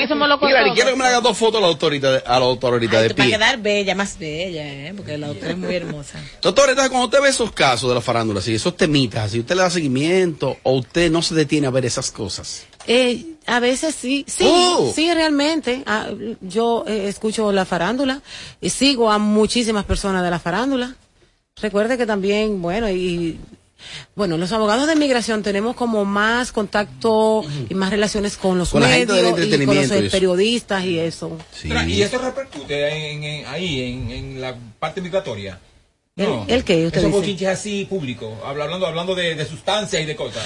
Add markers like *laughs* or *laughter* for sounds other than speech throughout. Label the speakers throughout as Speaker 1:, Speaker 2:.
Speaker 1: aquí somos locos.
Speaker 2: Mira, quiero que me haga dos fotos a la doctorita de, a la doctorita de
Speaker 3: Para
Speaker 2: pie.
Speaker 3: quedar bella, más bella, ¿eh? Porque la doctora es muy hermosa. *laughs*
Speaker 2: Doctor, entonces cuando usted ve esos casos de la farándula, así, esos temitas, así, ¿usted le da seguimiento o usted no se detiene a ver esas cosas?
Speaker 4: Eh, a veces sí, sí,
Speaker 2: Oh.
Speaker 4: sí, realmente. Ah, yo eh, escucho la farándula y sigo a muchísimas personas de la farándula. Recuerde que también, bueno, y bueno, los abogados de migración tenemos como más contacto y más relaciones con los
Speaker 2: Con la gente del
Speaker 4: medios y con los
Speaker 2: y
Speaker 4: periodistas y eso.
Speaker 5: ¿Y eso repercute en, en- ahí, en, en la parte migratoria?
Speaker 4: ¿El- el qué, usted
Speaker 5: Esos
Speaker 4: dice?
Speaker 5: así públicos, habla- hablando, hablando de, de sustancias y de cosas.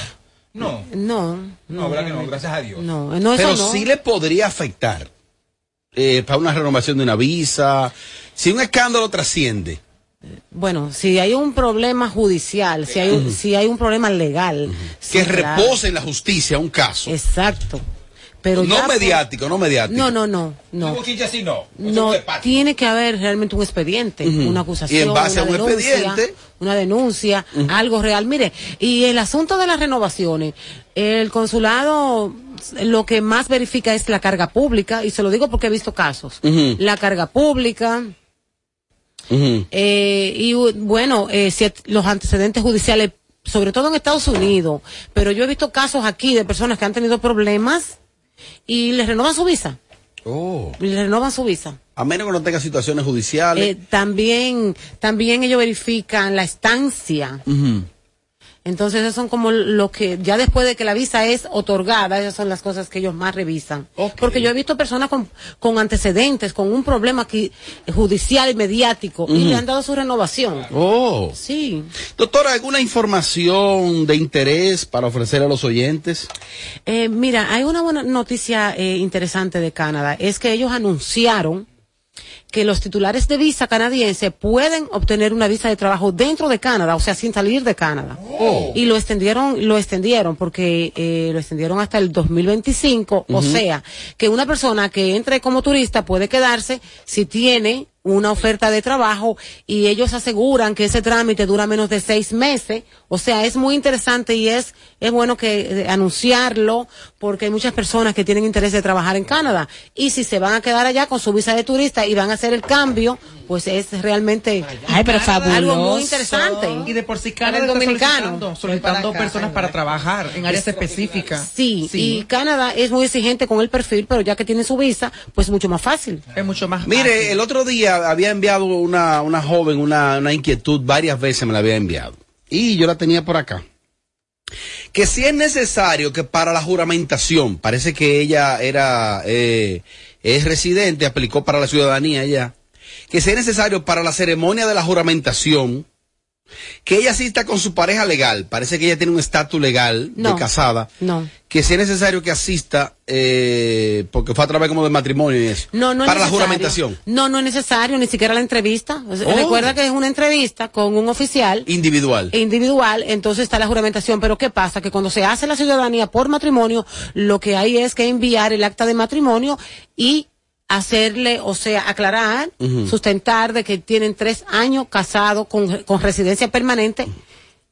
Speaker 5: No,
Speaker 4: No,
Speaker 5: no, ¿verdad que no? Gracias a Dios.
Speaker 4: no, no, eso
Speaker 2: Pero
Speaker 4: no.
Speaker 2: sí le podría afectar eh, para una renovación de una visa. Si un escándalo trasciende,
Speaker 4: Bueno, si hay un problema judicial, si hay, un- si hay un problema legal. sí,
Speaker 2: que
Speaker 4: claro.
Speaker 2: repose en la justicia un caso.
Speaker 4: Exacto. Pero
Speaker 2: no mediático, no mediático.
Speaker 4: No, no, no, no.
Speaker 5: No.
Speaker 4: No, tiene que haber realmente un expediente, una acusación,
Speaker 2: Y en base
Speaker 4: una
Speaker 2: a un
Speaker 4: denuncia,
Speaker 2: expediente.
Speaker 4: una denuncia, algo real. Mire, y el asunto de las renovaciones, el consulado lo que más verifica es la carga pública, y se lo digo porque he visto casos. La carga pública, Eh, y bueno, eh, si los antecedentes judiciales, sobre todo en Estados Unidos, pero yo he visto casos aquí de personas que han tenido problemas y les renovan su visa,
Speaker 2: Oh.
Speaker 4: les renovan su visa.
Speaker 2: A menos que no tenga situaciones judiciales.
Speaker 4: Eh, también, también ellos verifican la estancia. Entonces, esos son como lo que, ya después de que la visa es otorgada, esas son las cosas que ellos más revisan. Porque yo he visto personas con, con antecedentes, con un problema aquí, judicial y mediático, y le han dado su renovación.
Speaker 2: Oh.
Speaker 4: Sí.
Speaker 2: Doctora, ¿alguna información de interés para ofrecer a los oyentes?
Speaker 4: Eh, mira, hay una buena noticia eh, interesante de Canadá. Es que ellos anunciaron que los titulares de visa canadiense pueden obtener una visa de trabajo dentro de Canadá, o sea, sin salir de Canadá. Y lo extendieron, lo extendieron porque eh, lo extendieron hasta el 2025, o sea, que una persona que entre como turista puede quedarse si tiene una oferta de trabajo y ellos aseguran que ese trámite dura menos de seis meses. O sea, es muy interesante y es, es bueno que eh, anunciarlo porque hay muchas personas que tienen interés de trabajar en Canadá. Y si se van a quedar allá con su visa de turista y van a hacer el cambio, pues es realmente
Speaker 3: Ay, pero fabuloso.
Speaker 4: algo muy interesante.
Speaker 6: Y de por sí
Speaker 4: Para
Speaker 6: Canadá
Speaker 4: dominicano.
Speaker 6: solicitando, solicitando
Speaker 3: Para acá,
Speaker 6: personas para trabajar en áreas específicas.
Speaker 4: Sí, y Canadá es muy exigente con el perfil, pero ya que tiene su visa, pues mucho más fácil.
Speaker 6: es mucho más
Speaker 2: Mire,
Speaker 6: fácil.
Speaker 2: el otro día había enviado una, una joven una, una inquietud, varias veces me la había enviado. Y yo la tenía por acá. Que si es necesario que para la juramentación, parece que ella era, eh, es residente, aplicó para la ciudadanía ya, que si es necesario para la ceremonia de la juramentación, que ella asista con su pareja legal, parece que ella tiene un estatus legal de casada,
Speaker 4: No.
Speaker 2: que si es necesario que asista, eh, porque fue a través como de matrimonio y eso,
Speaker 4: No, no es
Speaker 2: para la
Speaker 4: necesario.
Speaker 2: juramentación.
Speaker 4: No, no es necesario, ni siquiera la entrevista. Sea,
Speaker 2: Oh.
Speaker 4: Recuerda que es una entrevista con un oficial
Speaker 2: Individual.
Speaker 4: individual, entonces está la juramentación. Pero ¿qué pasa? Que cuando se hace la ciudadanía por matrimonio, lo que hay es que enviar el acta de matrimonio y hacerle, o sea, aclarar, sustentar de que tienen tres años casados con, con residencia permanente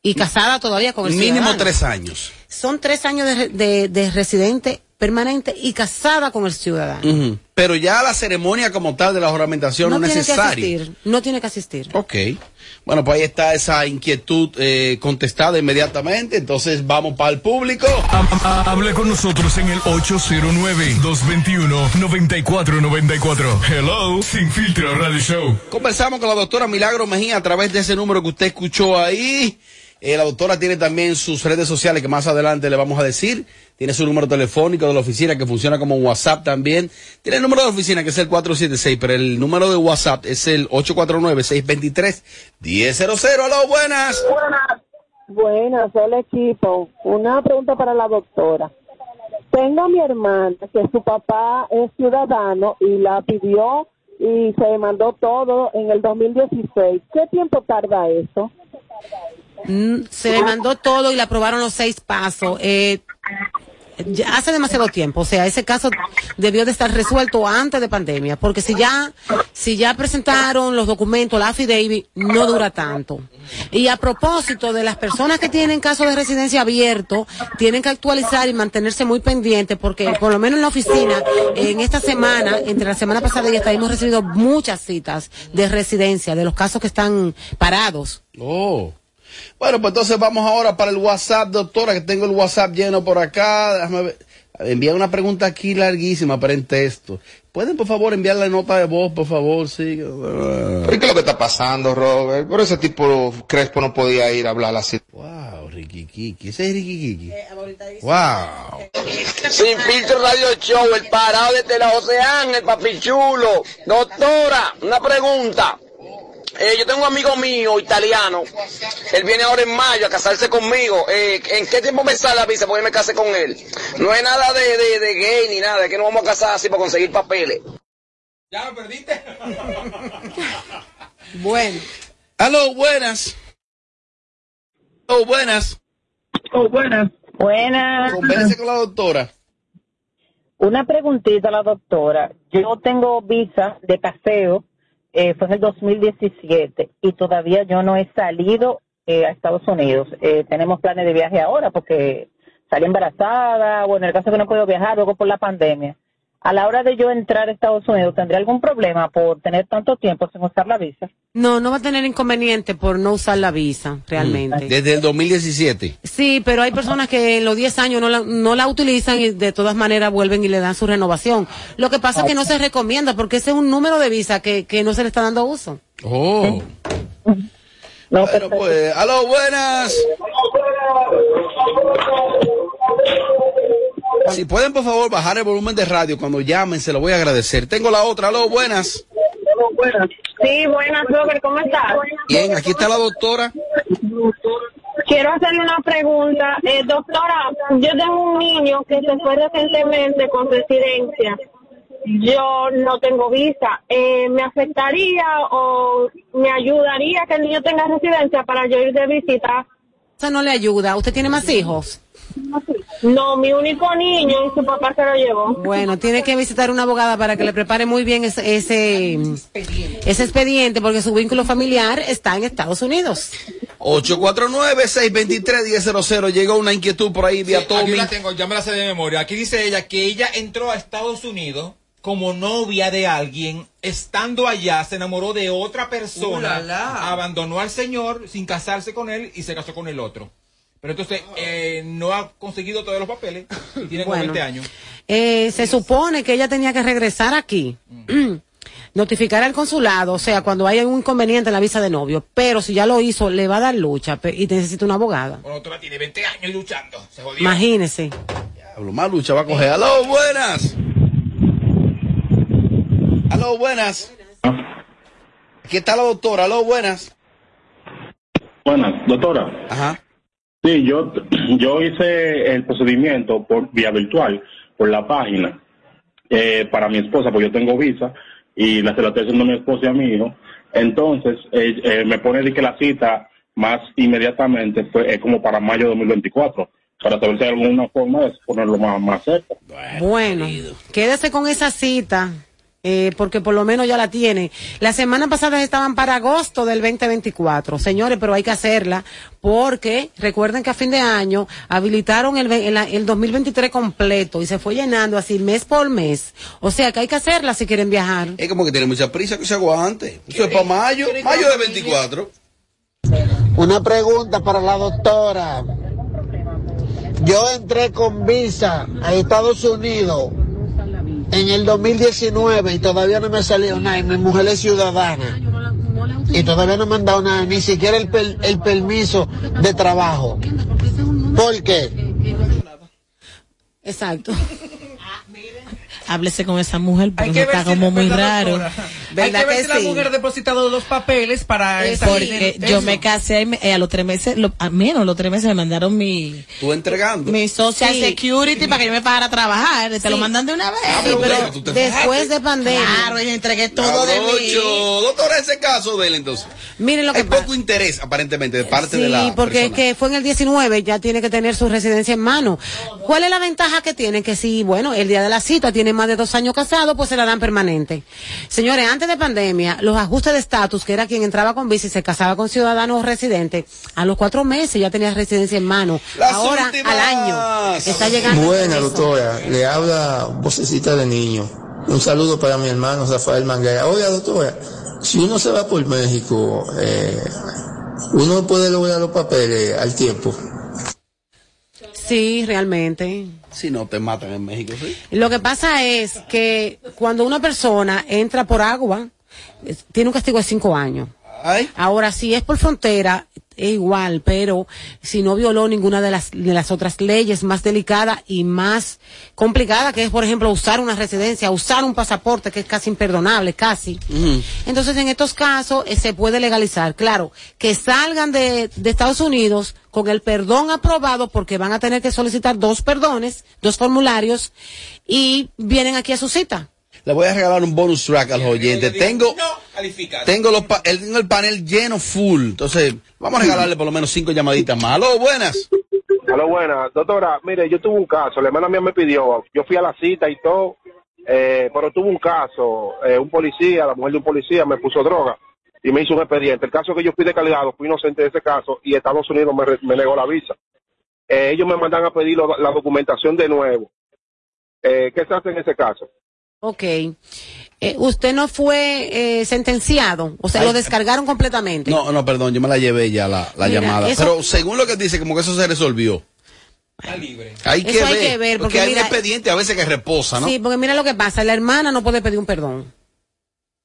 Speaker 4: y casada todavía con el
Speaker 2: Mínimo
Speaker 4: ciudadano.
Speaker 2: tres años.
Speaker 4: Son tres años de, de- de residente permanente y casada con el ciudadano.
Speaker 2: Pero ya la ceremonia como tal de la juramentación no, es
Speaker 4: tiene que
Speaker 2: necesaria.
Speaker 4: asistir, no tiene que asistir.
Speaker 2: Ok. Bueno, pues ahí está esa inquietud eh, contestada inmediatamente. Entonces vamos para el público.
Speaker 7: Hable con nosotros en el 809-221-9494. Hello, Sin Filtro Radio Show.
Speaker 2: Conversamos con la doctora Milagro Mejía a través de ese número que usted escuchó ahí. Eh, la doctora tiene también sus redes sociales que más adelante le vamos a decir. Tiene su número telefónico de la oficina que funciona como WhatsApp también. Tiene el número de oficina que es el 476, pero el número de WhatsApp es el 849-623-1000. Aló, buenas.
Speaker 8: Buenas, hola equipo. Una pregunta para la doctora. Tengo a mi hermana que su papá es ciudadano y la pidió y se mandó todo en el 2016. ¿Qué tiempo tarda eso?
Speaker 4: Mm, Se le mandó todo y le aprobaron los seis pasos. Eh, ya hace demasiado tiempo, o sea, ese caso debió de estar resuelto antes de pandemia, porque si ya, si ya presentaron los documentos, la affidavit, no dura tanto. Y a propósito de las personas que tienen caso de residencia abierto, tienen que actualizar y mantenerse muy pendientes, porque por lo menos en la oficina, en esta semana, entre la semana pasada y esta, hemos recibido muchas citas de residencia, de los casos que están parados.
Speaker 2: Oh. Bueno, pues entonces vamos ahora para el WhatsApp, doctora, que tengo el WhatsApp lleno por acá. Déjame ver. Enviar una pregunta aquí larguísima, pero en texto. ¿Pueden, por favor, enviar la nota de voz, por favor? Sí.
Speaker 1: ¿Pero qué es lo que está pasando, Robert? Por ese tipo Crespo no podía ir a hablar así.
Speaker 2: Wow, Ricky Kiki. Ese es Ricky Kiki. Wow.
Speaker 9: Sin filtro radio show, el parado desde la Oceán, el papichulo. Doctora, una pregunta. Eh, yo tengo un amigo mío italiano, él viene ahora en mayo a casarse conmigo. Eh, ¿En qué tiempo me sale la visa? Porque yo me case con él. No es nada de, de, de gay ni nada, es que no vamos a casar así para conseguir papeles.
Speaker 5: ¿Ya lo perdiste? *laughs*
Speaker 4: Bueno.
Speaker 2: Aló, buenas. Aló, buenas.
Speaker 8: Oh, buenas. Buenas.
Speaker 2: Converse con la doctora.
Speaker 8: Una preguntita a la doctora. Yo tengo visa de paseo, eh, fue en el 2017 y todavía yo no he salido eh, a Estados Unidos. Eh, tenemos planes de viaje ahora porque salí embarazada o en el caso que no puedo viajar luego por la pandemia. A la hora de yo entrar a Estados Unidos, ¿tendría algún problema por tener tanto tiempo sin usar la visa?
Speaker 4: No, no va a tener inconveniente por no usar la visa, realmente.
Speaker 2: Desde el 2017.
Speaker 4: Sí, pero hay personas que en los 10 años no la, no la utilizan y de todas maneras vuelven y le dan su renovación. Lo que pasa es que no se recomienda porque ese es un número de visa que, que no se le está dando uso.
Speaker 2: Oh.
Speaker 8: No,
Speaker 2: Bueno, pues, aló, buenas. Si pueden, por favor, bajar el volumen de radio cuando llamen, se lo voy a agradecer. Tengo la otra, aló, buenas.
Speaker 8: Sí, buenas, Robert, ¿cómo estás?
Speaker 2: Bien, aquí está la doctora.
Speaker 8: Quiero hacerle una pregunta. Eh, doctora, yo tengo un niño que se fue recientemente con residencia. Yo no tengo visa. Eh, ¿Me afectaría o me ayudaría que el niño tenga residencia para yo ir de visita?
Speaker 4: Eso no le ayuda. ¿Usted tiene más hijos?
Speaker 8: No, mi único niño y su papá se lo llevó.
Speaker 4: Bueno, tiene que visitar una abogada para que le prepare muy bien ese, ese, ese expediente porque su vínculo familiar está en Estados Unidos.
Speaker 2: 849-623-1000. Llegó una inquietud por ahí vía
Speaker 5: Sí, aquí la tengo, ya me la sé de memoria. Aquí dice ella que ella entró a Estados Unidos como novia de alguien, estando allá se enamoró de otra persona,
Speaker 6: Uh, la, la.
Speaker 5: abandonó al señor sin casarse con él y se casó con el otro. Pero entonces eh, no ha conseguido todos los papeles y *laughs* tiene como
Speaker 4: Bueno.
Speaker 5: 20 años.
Speaker 4: Eh, se supone que ella tenía que regresar aquí, *clears throat* notificar al consulado, o sea, cuando haya un inconveniente en la visa de novio, pero si ya lo hizo, le va a dar lucha y necesita una abogada.
Speaker 5: Bueno, otra tiene 20 años luchando. Se jodió.
Speaker 4: Imagínese.
Speaker 2: Diablo, más lucha va a coger. Aló, buenas. Aló, buenas. Aquí está la doctora. Aló, buenas.
Speaker 10: Buenas, doctora.
Speaker 2: Ajá.
Speaker 10: Sí, yo, *clears throat* yo hice el procedimiento por vía virtual, por la página, eh, para mi esposa, porque yo tengo visa, y la se la estoy haciendo a mi esposa y a mi hijo. Entonces, eh, eh, me pone de que la cita más inmediatamente fue es como para mayo de 2024, para saber si hay alguna forma de ponerlo más, más cerca.
Speaker 4: Bueno, quédese con esa cita. Eh, porque por lo menos ya la tiene. La semana pasada estaban para agosto del 2024. Señores, pero hay que hacerla porque recuerden que a fin de año habilitaron el, ve- el, el 2023 completo y se fue llenando así mes por mes. O sea que hay que hacerla si quieren viajar.
Speaker 2: Es como que tiene mucha prisa que se aguante. Eso es para mayo. Mayo de 24.
Speaker 11: Una pregunta para la doctora. Yo entré con visa a Estados Unidos en el 2019 y todavía no me ha salido nada. Y mi mujer es ciudadana. Y todavía no me han dado nada, ni siquiera el, per- el permiso de trabajo. ¿Por qué?
Speaker 4: Exacto. *laughs*
Speaker 3: Háblese con esa mujer porque está como muy raro.
Speaker 6: Doctora. Hay que
Speaker 4: ¿Verdad
Speaker 6: ver
Speaker 4: que
Speaker 6: si la
Speaker 4: sí?
Speaker 6: mujer ha depositado los papeles para esa
Speaker 3: Porque yo me casé y a los tres meses, lo- a menos los tres meses me mandaron mi,
Speaker 2: Tú entregando.
Speaker 3: mi social
Speaker 4: Sí.
Speaker 3: security para que yo me pagara a trabajar. Te lo
Speaker 4: Sí.
Speaker 3: mandan de una vez.
Speaker 2: Ah, pero te
Speaker 4: Después de pandemia.
Speaker 3: Claro, y entregué todo de mí.
Speaker 2: Doctora, ese caso de él entonces.
Speaker 4: Miren lo que
Speaker 2: Hay
Speaker 4: pasa.
Speaker 2: poco interés aparentemente de parte
Speaker 4: Sí,
Speaker 2: de la
Speaker 4: porque es que fue en el 19, ya tiene que tener su residencia en mano. ¿Cuál es la ventaja que tiene? Que si, bueno, el día de la cita tiene más de dos años casado, pues se la dan permanente. Señores, antes de pandemia, los ajustes de estatus, que era quien entraba con visa y se casaba con ciudadanos residentes, a los cuatro meses ya tenía residencia en mano.
Speaker 2: Las
Speaker 4: Ahora,
Speaker 2: últimas.
Speaker 4: al año, está llegando.
Speaker 12: Buena, doctora. Le habla vocecita de niño. Un saludo para mi hermano Rafael Manguera. Oiga, doctora, si uno se va por México, eh, uno puede lograr los papeles al tiempo.
Speaker 4: Sí, realmente.
Speaker 2: Si no te matan en México, sí.
Speaker 4: Lo que pasa es que cuando una persona entra por agua, tiene un castigo de cinco años.
Speaker 2: Ay.
Speaker 4: Ahora, si es por frontera, es igual, pero si no violó ninguna de las, de las otras leyes más delicada y más complicada, que es, por ejemplo, usar una residencia, usar un pasaporte, que es casi imperdonable, casi. Entonces, en estos casos, eh, se puede legalizar. Claro, que salgan de, de Estados Unidos con el perdón aprobado, porque van a tener que solicitar dos perdones, dos formularios, y vienen aquí a su cita.
Speaker 2: Le voy a regalar un bonus track a los oyentes. Tengo,
Speaker 5: Califica.
Speaker 2: tengo, los pa- el, tengo el panel lleno full. Entonces, vamos a regalarle por lo menos cinco llamaditas más. Aló, buenas.
Speaker 13: Hola, buena. Doctora, mire, yo tuve un caso. La hermana mía me pidió, yo fui a la cita y todo, eh, pero tuve un caso. eh, un policía, la mujer de un policía me puso droga y me hizo un expediente. El caso que yo fui descargado, fui inocente de ese caso y Estados Unidos me, re- me negó la visa. Eh, ellos me mandan a pedir la documentación de nuevo. Eh, ¿Qué se hace en ese caso?
Speaker 4: Ok. Eh, usted no fue eh, sentenciado, o sea,
Speaker 2: Ay,
Speaker 4: lo descargaron completamente.
Speaker 2: No, no, perdón, yo me la llevé ya la, la
Speaker 4: Mira,
Speaker 2: llamada.
Speaker 4: eso-
Speaker 2: Pero según lo que dice, como que eso se resolvió. Hay que,
Speaker 4: Eso hay
Speaker 2: ver,
Speaker 4: que ver, porque
Speaker 2: hay
Speaker 4: mira-
Speaker 2: un expediente a veces que reposa, ¿no?
Speaker 4: Sí, porque mira lo que pasa, la hermana no puede pedir un perdón.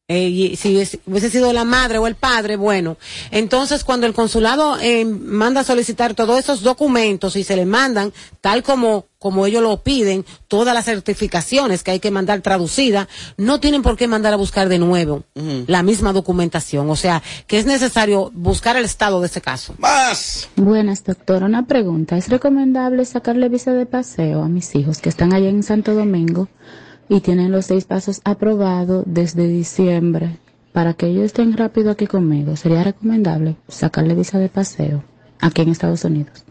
Speaker 4: Eh, y si hubiese- hubiese sido la madre o el padre, bueno. Entonces, cuando el consulado eh, manda a solicitar todos esos documentos y se le mandan, tal como, como ellos lo piden, todas las certificaciones que hay que mandar traducidas, no tienen por qué mandar a buscar de nuevo la misma documentación. O sea, que es necesario buscar el estado de ese caso.
Speaker 2: Más.
Speaker 14: Buenas, doctora. Una pregunta. ¿Es recomendable sacarle visa de paseo a mis hijos que están allá en Santo Domingo y tienen los seis pasos aprobados desde diciembre para que ellos estén rápido aquí conmigo? ¿Sería recomendable sacarle visa de paseo aquí en Estados Unidos?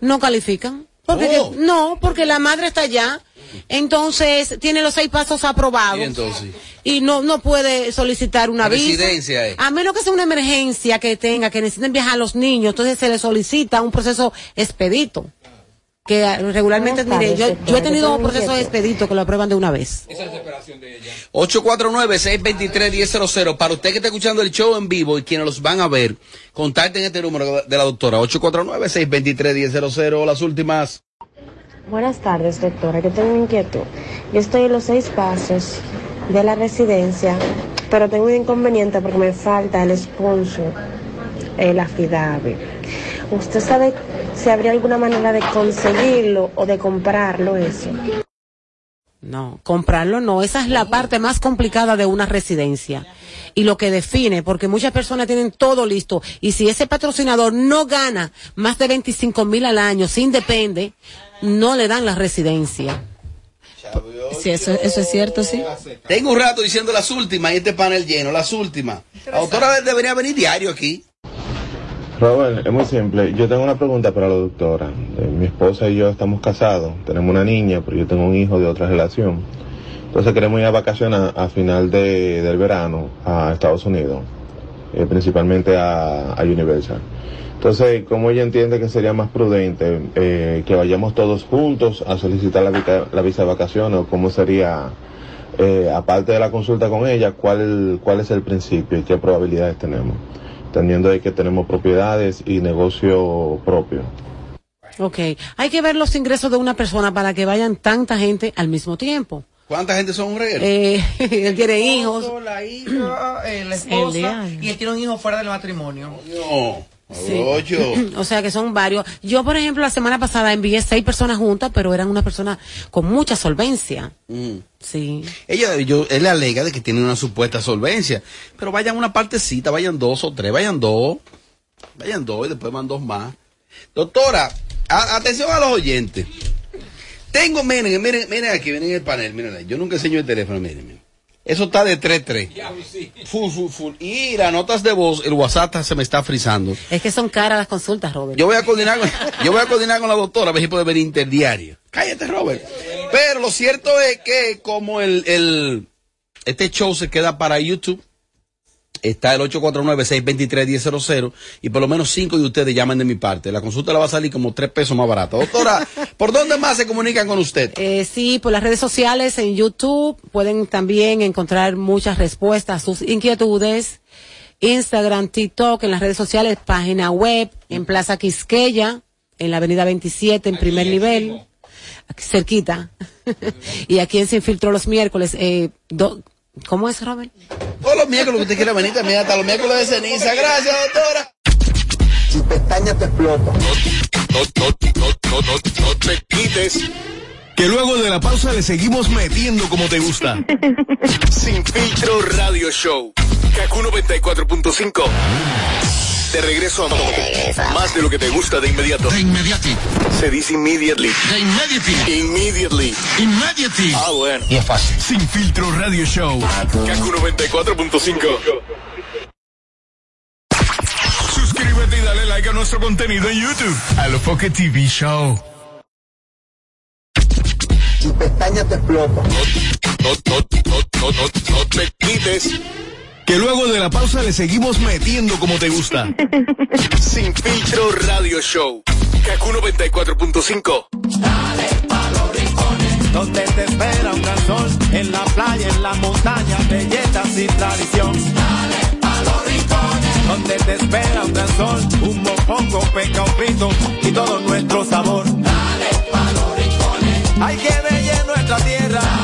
Speaker 4: no califican. Porque
Speaker 14: Oh.
Speaker 4: que- no, porque la madre está allá, entonces tiene los seis pasos aprobados
Speaker 2: Y entonces.
Speaker 4: y no no puede solicitar una visa.
Speaker 2: Residencia, eh.
Speaker 4: A menos que sea una emergencia que tenga, que necesiten viajar a los niños, entonces se le solicita un proceso expedito. Que regularmente, mire, yo, he tenido
Speaker 14: tengo
Speaker 4: procesos expeditos que lo aprueban de una vez.
Speaker 2: 849-623-1000. Para usted que está escuchando el show en vivo y quienes los van a ver, contacten este número de la doctora. 849-623-1000. Las últimas.
Speaker 15: Buenas tardes, doctora. Yo tengo una inquietud. Yo estoy en los seis pasos de la residencia, pero tengo un inconveniente porque me falta el sponsor, el affidavit. ¿Usted sabe si habría alguna manera de conseguirlo o de comprarlo eso?
Speaker 4: No, comprarlo no. Esa es la parte más complicada de una residencia. Y lo que define, porque muchas personas tienen todo listo. Y si ese patrocinador no gana más de 25 mil al año, sin depende, no le dan la residencia.
Speaker 3: Sí, eso, eso es cierto, sí.
Speaker 2: Tengo un rato diciendo las últimas y este panel lleno, las últimas. La doctora debería venir diario aquí.
Speaker 16: Robert, es muy simple. Yo tengo una pregunta para la doctora. Eh, mi esposa y yo estamos casados, tenemos una niña, pero yo tengo un hijo de otra relación. Entonces queremos ir a vacacionar a final de, del verano a Estados Unidos, eh, principalmente a, a Universal. Entonces, como ella entiende que sería más prudente eh, que vayamos todos juntos a solicitar la, visa- la visa de vacaciones o cómo sería, eh, aparte de la consulta con ella, cuál, cuál es el principio y qué probabilidades tenemos, teniendo de que tenemos propiedades y negocio propio.
Speaker 4: Ok. Hay que ver los ingresos de una persona para que vayan tanta gente al mismo tiempo.
Speaker 2: ¿Cuánta gente son un reguero?
Speaker 4: Eh, *laughs* él quiere hijos.
Speaker 6: La hija, eh, la
Speaker 4: El
Speaker 6: esposa, y él tiene un hijo fuera del matrimonio.
Speaker 2: No.
Speaker 4: Sí.
Speaker 2: Ocho. *clears throat*
Speaker 4: O sea que son varios. Yo, por ejemplo, la semana pasada envié seis personas juntas, pero eran unas personas con mucha solvencia.
Speaker 2: Mm.
Speaker 4: Sí.
Speaker 2: Ella, yo, él le alega de que tiene una supuesta solvencia, pero vayan una partecita, vayan dos o tres, vayan dos, vayan dos y después van dos más. Doctora, a- atención a los oyentes. Tengo, miren, miren, miren aquí, miren el panel, miren. Yo nunca enseño el teléfono, miren, miren. Eso está de 3-3. Full, full, full. Y las notas de voz, el WhatsApp se me está frizando.
Speaker 4: Es que son caras las consultas, Robert.
Speaker 2: Yo voy a coordinar con, yo voy a coordinar con la doctora a ver si puede venir interdiario. Cállate, Robert. Pero lo cierto es que como el, el este show se queda para YouTube, está el 849-623-1000 y por lo menos cinco de ustedes llaman de mi parte. La consulta la va a salir como tres pesos más barata. Doctora, *laughs* ¿por dónde más se comunican con usted?
Speaker 4: Eh, sí, por las redes sociales, en YouTube, pueden también encontrar muchas respuestas a sus inquietudes. Instagram, TikTok, en las redes sociales, página web, en Plaza Quisqueya, en la avenida 27, en primer nivel, aquí cerquita. *laughs* y aquí en Sin Filtro los miércoles. Eh, do- ¿Cómo es, Robert?
Speaker 2: Todos los miércoles que usted quiera venir también, hasta los miércoles de ceniza. Gracias, doctora.
Speaker 11: Si pestañas te explota.
Speaker 7: No, no, no, no, no, no te quites. Que luego de la pausa le seguimos metiendo como te gusta. *laughs* Sin filtro radio show. Kaku 94.5. De regreso a más de lo que te gusta de inmediato. De inmediati. Se dice immediately. De immediately. Immediately. Immediately. Ah, bueno. Y es fácil. Sin filtro radio show. Kaku 94.5. Suscríbete y dale like a nuestro contenido en YouTube. A lo Pocket TV Show.
Speaker 11: Si pestañas te explota.
Speaker 7: No, no, no, no, no, no te quites. Que luego de la pausa le seguimos metiendo como te gusta. *laughs* Sin filtro radio show. Kaku 94.5.
Speaker 17: donde te espera un gran sol, en la playa, en la montaña, belletas y tradición. Dale a los rincones, donde te espera un gran sol, un mopongo, peca, un frito y todo nuestro sabor. Dale a los rincones, hay que bella nuestra tierra.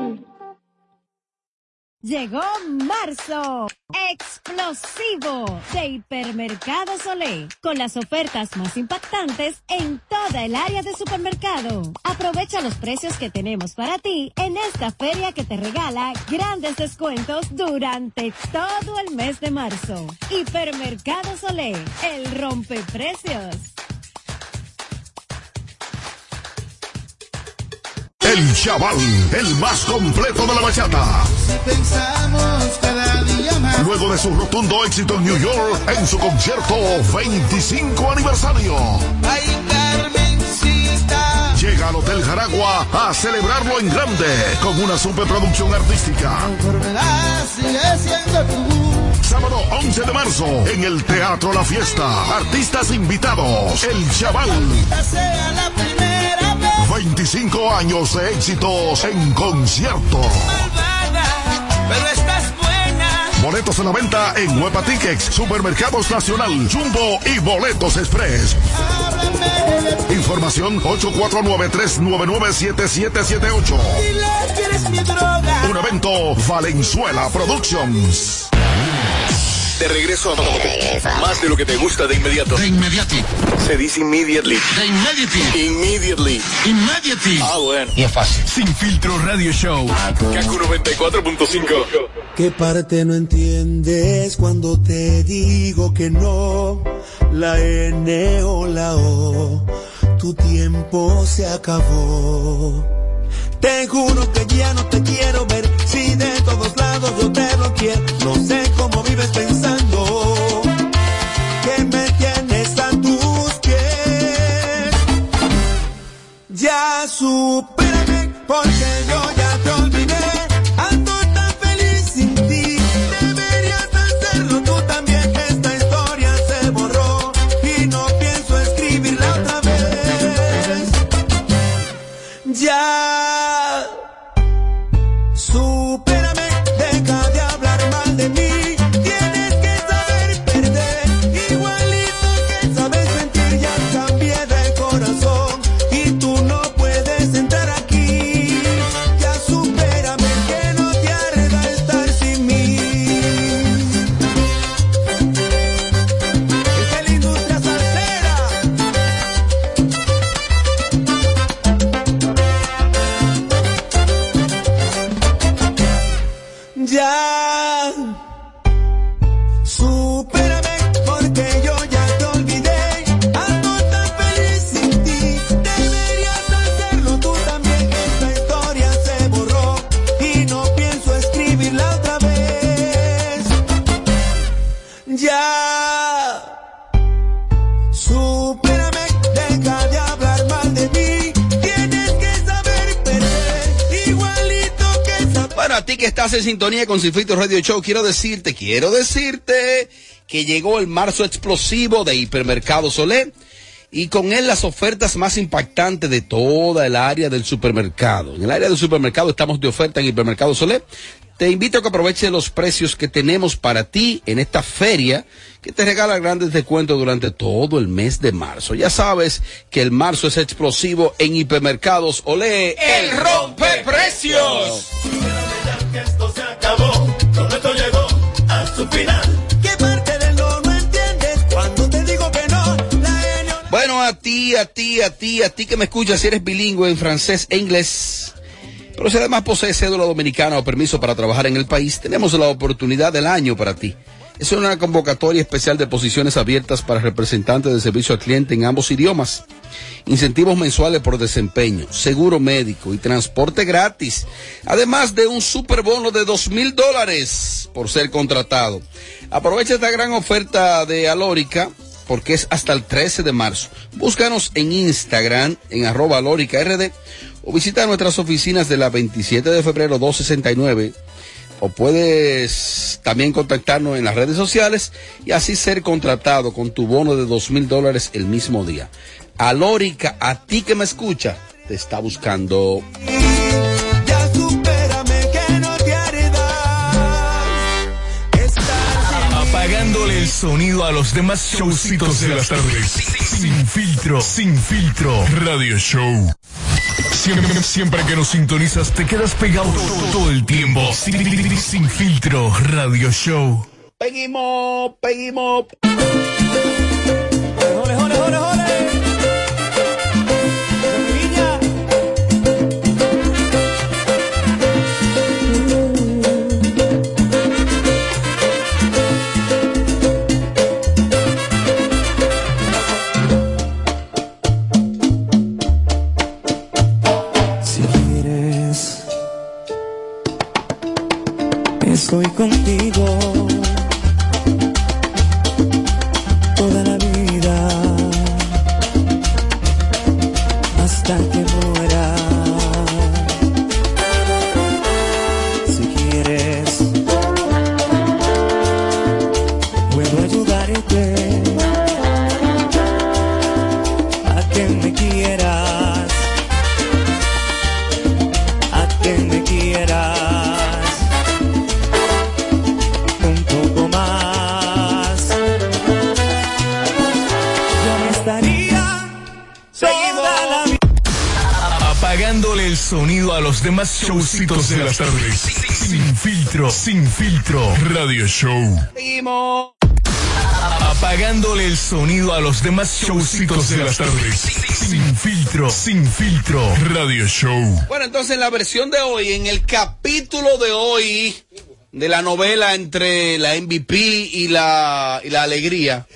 Speaker 18: Llegó marzo, explosivo de Hipermercado Solé, con las ofertas más impactantes en toda el área de supermercado. Aprovecha los precios que tenemos para ti en esta feria que te regala grandes descuentos durante todo el mes de marzo. Hipermercado Solé, el rompeprecios.
Speaker 19: El Chaval, el más completo de la bachata.
Speaker 20: Pensamos cada día más.
Speaker 19: Luego de su rotundo éxito en New York en su concierto 25 aniversario.
Speaker 20: Ay, Carmencita.
Speaker 19: Llega al Hotel Jaragua a celebrarlo en grande con una superproducción artística. Sábado 11 de marzo en el Teatro La Fiesta. Artistas invitados. El Chaval.
Speaker 20: Esta sea la primera vez.
Speaker 19: 25 años de éxitos en concierto.
Speaker 20: Pero estás buena.
Speaker 19: Boletos a la venta en Huepa Tickets, Supermercados Nacional, Jumbo y Boletos Express. Información 849-399-7778.
Speaker 20: Dile que eres mi droga.
Speaker 19: Un evento Valenzuela Productions.
Speaker 7: De regreso a más de lo que te gusta de inmediato. De inmediati. Se dice immediately. De immediately. Immediately. Immediately. Ah, bueno. Y es fácil. Sin filtro radio show. Kaku 94.5.
Speaker 20: ¿Qué parte no entiendes cuando te digo que no? La N o la O, tu tiempo se acabó. Te juro que ya no te quiero ver, si de todos lados yo te lo quiero. No sé cómo vives pensando que me tienes a tus pies. Ya supérame, porque yo
Speaker 2: estás en sintonía con Sin Filtro Radio Show, quiero decirte, quiero decirte que llegó el marzo explosivo de Hipermercado Solé y con él las ofertas más impactantes de toda el área del supermercado. En el área del supermercado estamos de oferta en Hipermercado Solé. Te invito a que aproveches los precios que tenemos para ti en esta feria que te regala grandes descuentos durante todo el mes de marzo. Ya sabes que el marzo es explosivo en Hipermercados Olé.
Speaker 5: El rompe precios.
Speaker 2: Bueno, a ti, a ti, a ti, a ti que me escuchas, si eres bilingüe en francés e inglés, pero si además posees cédula dominicana o permiso para trabajar en el país, tenemos la oportunidad del año para ti. Es una convocatoria especial de posiciones abiertas para representantes de servicio al cliente en ambos idiomas. Incentivos mensuales por desempeño, seguro médico y transporte gratis. Además de un super bono de dos mil dólares por ser contratado. Aprovecha esta gran oferta de Alórica porque es hasta el 13 de marzo. Búscanos en Instagram en arroba alórica o visita nuestras oficinas de la 27 de febrero 269 o puedes también contactarnos en las redes sociales y así ser contratado con tu bono de dos mil dólares el mismo día. Alórica, a ti que me escucha, te está buscando.
Speaker 7: Apagándole el sonido a los demás showcitos de las tardes. Sin filtro, sin filtro. Radio Show. Siempre, siempre que nos sintonizas te quedas pegado todo, todo el tiempo. Sin, sin filtro. Radio Show.
Speaker 2: Peguimos, peguimos.
Speaker 21: Estoy contigo. Toda la vida. Hasta que
Speaker 7: los demás showcitos de las tardes. Sin filtro, sin filtro. Radio Show.
Speaker 2: Seguimos.
Speaker 7: Apagándole el sonido a los demás showcitos de las tardes. Sin filtro, sin filtro. Radio Show.
Speaker 2: Bueno, entonces en la versión de hoy, en el capítulo de hoy de la novela entre la MVP y la, y la alegría,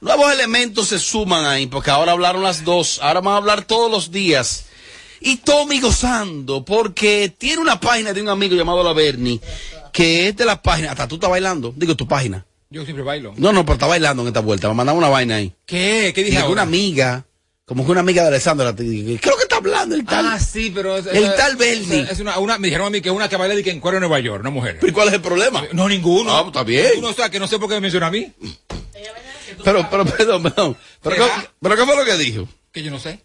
Speaker 2: nuevos elementos se suman ahí, porque ahora hablaron las dos, ahora van a hablar todos los días. Y Tommy gozando, porque tiene una página de un amigo llamado La Berni, que es de la página, hasta tú estás bailando, digo tu página.
Speaker 5: Yo siempre bailo.
Speaker 2: No, no, pero está bailando en esta vuelta, me mandaba una vaina ahí.
Speaker 5: ¿Qué? ¿Qué dije
Speaker 2: Y
Speaker 5: ahora?
Speaker 2: una amiga, como que una amiga de Alessandra, creo que está hablando el tal.
Speaker 5: Ah, sí, pero... es-
Speaker 2: El
Speaker 5: es-
Speaker 2: tal Bernie.
Speaker 5: Es una, una, me dijeron a mí que una que baila de que en cuero en Nueva York, una mujer.
Speaker 2: ¿Pero y cuál es el problema?
Speaker 5: No, ninguno.
Speaker 2: Ah, está bien.
Speaker 5: Uno sabe que no sé por qué me menciona a mí.
Speaker 2: Pero, pero, perdón, perdón. Pero, ¿qué, pero ¿qué fue lo que dijo?
Speaker 5: Que yo no sé.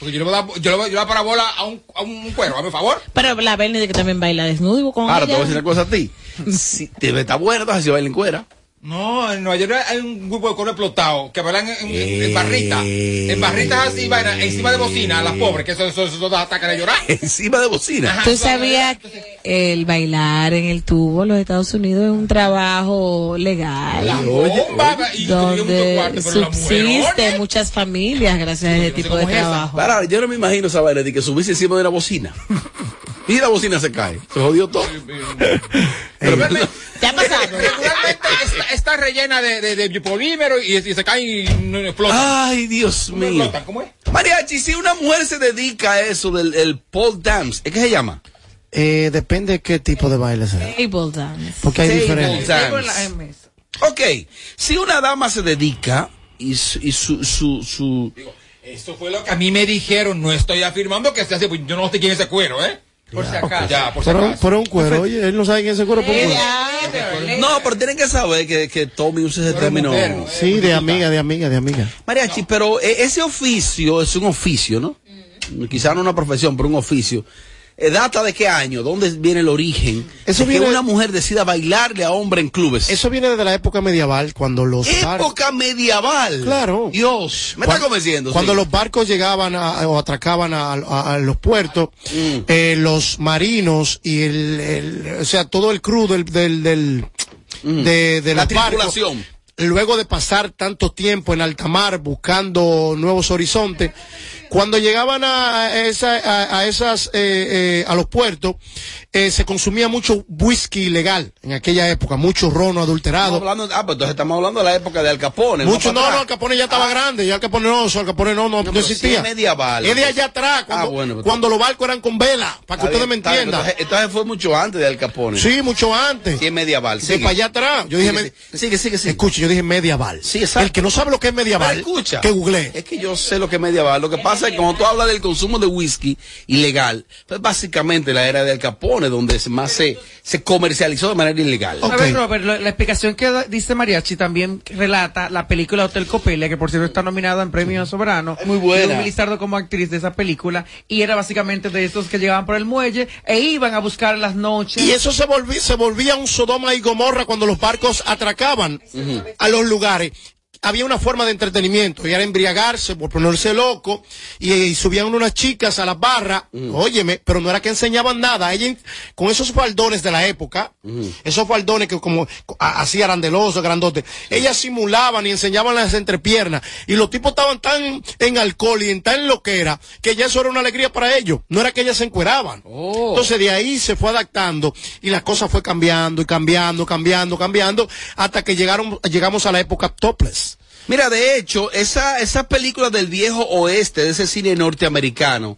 Speaker 5: Porque yo le voy a dar, yo le voy, yo le voy a parabola a un, a un cuero, a mi favor.
Speaker 3: Pero la Bernie de que también baila desnudo con
Speaker 2: Ahora te voy a decir una cosa a ti. Si te está buena, entonces si baila en cuera.
Speaker 5: No, en Nueva York hay un grupo de coro explotado que bailan en, en, en barritas. En barritas así, vaina, encima de bocina, las pobres, que eso, eso, eso, eso da ataque de llorar. *laughs*
Speaker 2: Encima de bocina.
Speaker 5: Ajá,
Speaker 3: Tú sabías que el bailar en el tubo en los Estados Unidos es un trabajo legal.
Speaker 5: La bomba, y
Speaker 3: donde
Speaker 5: cuarto,
Speaker 3: subsisten muchas familias gracias a ese tipo de trabajo.
Speaker 2: Para, yo no me imagino esa vaina de que subirse encima de una bocina. y la bocina se cae. Se jodió todo. Pero, *laughs*
Speaker 3: ¿Te ha pasado?
Speaker 5: Está, está rellena de, de, de polímero y, y se cae y no explota.
Speaker 2: Ay, Dios mío.
Speaker 5: explotan, ¿Cómo es?
Speaker 2: Mariachi, si una mujer se dedica a eso del el pole dance, ¿es que se llama?
Speaker 22: Eh, depende de qué tipo de baile sea.
Speaker 3: Table dance.
Speaker 22: Porque hay
Speaker 2: Table
Speaker 22: diferentes.
Speaker 2: dance. Ok, si una dama se dedica y su, y su, su, su-
Speaker 5: Eso fue lo que a mí me dijeron. No estoy afirmando que se hace. pues Yo no sé quién es ese cuero, ¿eh? Por si acaso. Ya, por si
Speaker 22: Pero,
Speaker 5: acaso.
Speaker 22: pero un cuero, oye, él no sabe quién es ese cuero por un cuero.
Speaker 2: No, pero tienen que saber que, que Tommy usa ese término.
Speaker 22: Sí, de amiga, de amiga, de amiga.
Speaker 2: Mariachi, pero eh, ese oficio es un oficio, ¿no? Quizá no una profesión, pero un oficio. Eh, ¿Data de qué año? ¿Dónde viene el origen?
Speaker 22: Eso
Speaker 2: de
Speaker 22: viene-
Speaker 2: que una mujer decida bailarle a hombre en clubes.
Speaker 22: Eso viene desde la época medieval, cuando los barcos.
Speaker 2: Época medieval.
Speaker 22: Claro.
Speaker 2: Dios, me está
Speaker 22: Cuando-
Speaker 2: convenciendo.
Speaker 22: Cuando
Speaker 2: sí.
Speaker 22: los barcos llegaban a- o atracaban a, a- a los puertos,
Speaker 2: Mm.
Speaker 22: eh, los marinos y el, el- o sea, todo el crew del, del, del- de, de
Speaker 2: Mm. La
Speaker 22: barcos,
Speaker 2: tripulación.
Speaker 22: luego de pasar tanto tiempo en alta mar buscando nuevos horizontes, cuando llegaban a, esa, a, a esas, eh, eh, a los puertos, eh, se consumía mucho whisky ilegal en aquella época, mucho rono adulterado.
Speaker 2: Hablando, ah, pues entonces estamos hablando de la época de Al Capone.
Speaker 22: Mucho, no, no, Al. Capone ya estaba grande, ya Al Capone no, Al Capone no, no,
Speaker 2: sí
Speaker 22: existía.
Speaker 2: es medieval.
Speaker 22: Es de allá atrás, cuando,
Speaker 2: Ah, bueno, pues-
Speaker 22: cuando los barcos eran con vela, para que ustedes me entiendan.
Speaker 2: Entonces, entonces fue mucho antes de Al Capone.
Speaker 22: Sí, mucho antes.
Speaker 2: Sí, es medieval. Sigue.
Speaker 22: para allá atrás. Yo dije,
Speaker 2: Sigue, sigue, sigue, sigue.
Speaker 22: escuche, yo dije medieval.
Speaker 2: Sí, exacto.
Speaker 22: El que no sabe lo que es medieval,
Speaker 2: Pero escucha.
Speaker 22: que google.
Speaker 2: Es que yo sé lo que es medieval. Lo que pasa es que cuando tú hablas del consumo de whisky ilegal, pues básicamente la era de Al Capone, donde más se, se comercializó de manera ilegal.
Speaker 6: A ver, Robert, lo- la explicación que da- dice Mariachi también relata la película Hotel Copelia, que por cierto está nominada en Premio Soberano.
Speaker 2: Muy buena.
Speaker 6: Y Lizardo como actriz de esa película. Y era básicamente de estos que llegaban por el muelle e iban a buscar las noches.
Speaker 22: Y eso se volvía, se volvía un Sodoma y Gomorra cuando los barcos atracaban a los lugares. Había una forma de entretenimiento, y era embriagarse, por ponerse loco, y, y subían unas chicas a las barras, óyeme, pero no era que enseñaban nada. Ella, con esos faldones de la época, esos faldones que como a- así arandelosos, grandotes, ellas simulaban y enseñaban las entrepiernas, y los tipos estaban tan en alcohol y en tan loquera, que ya eso era una alegría para ellos, no era que ellas se encueraban. Entonces de ahí se fue adaptando y la cosa fue cambiando y cambiando, cambiando, cambiando, hasta que llegaron, llegamos a la época topless.
Speaker 2: Mira, de hecho, esa, esa película del viejo oeste, de ese cine norteamericano,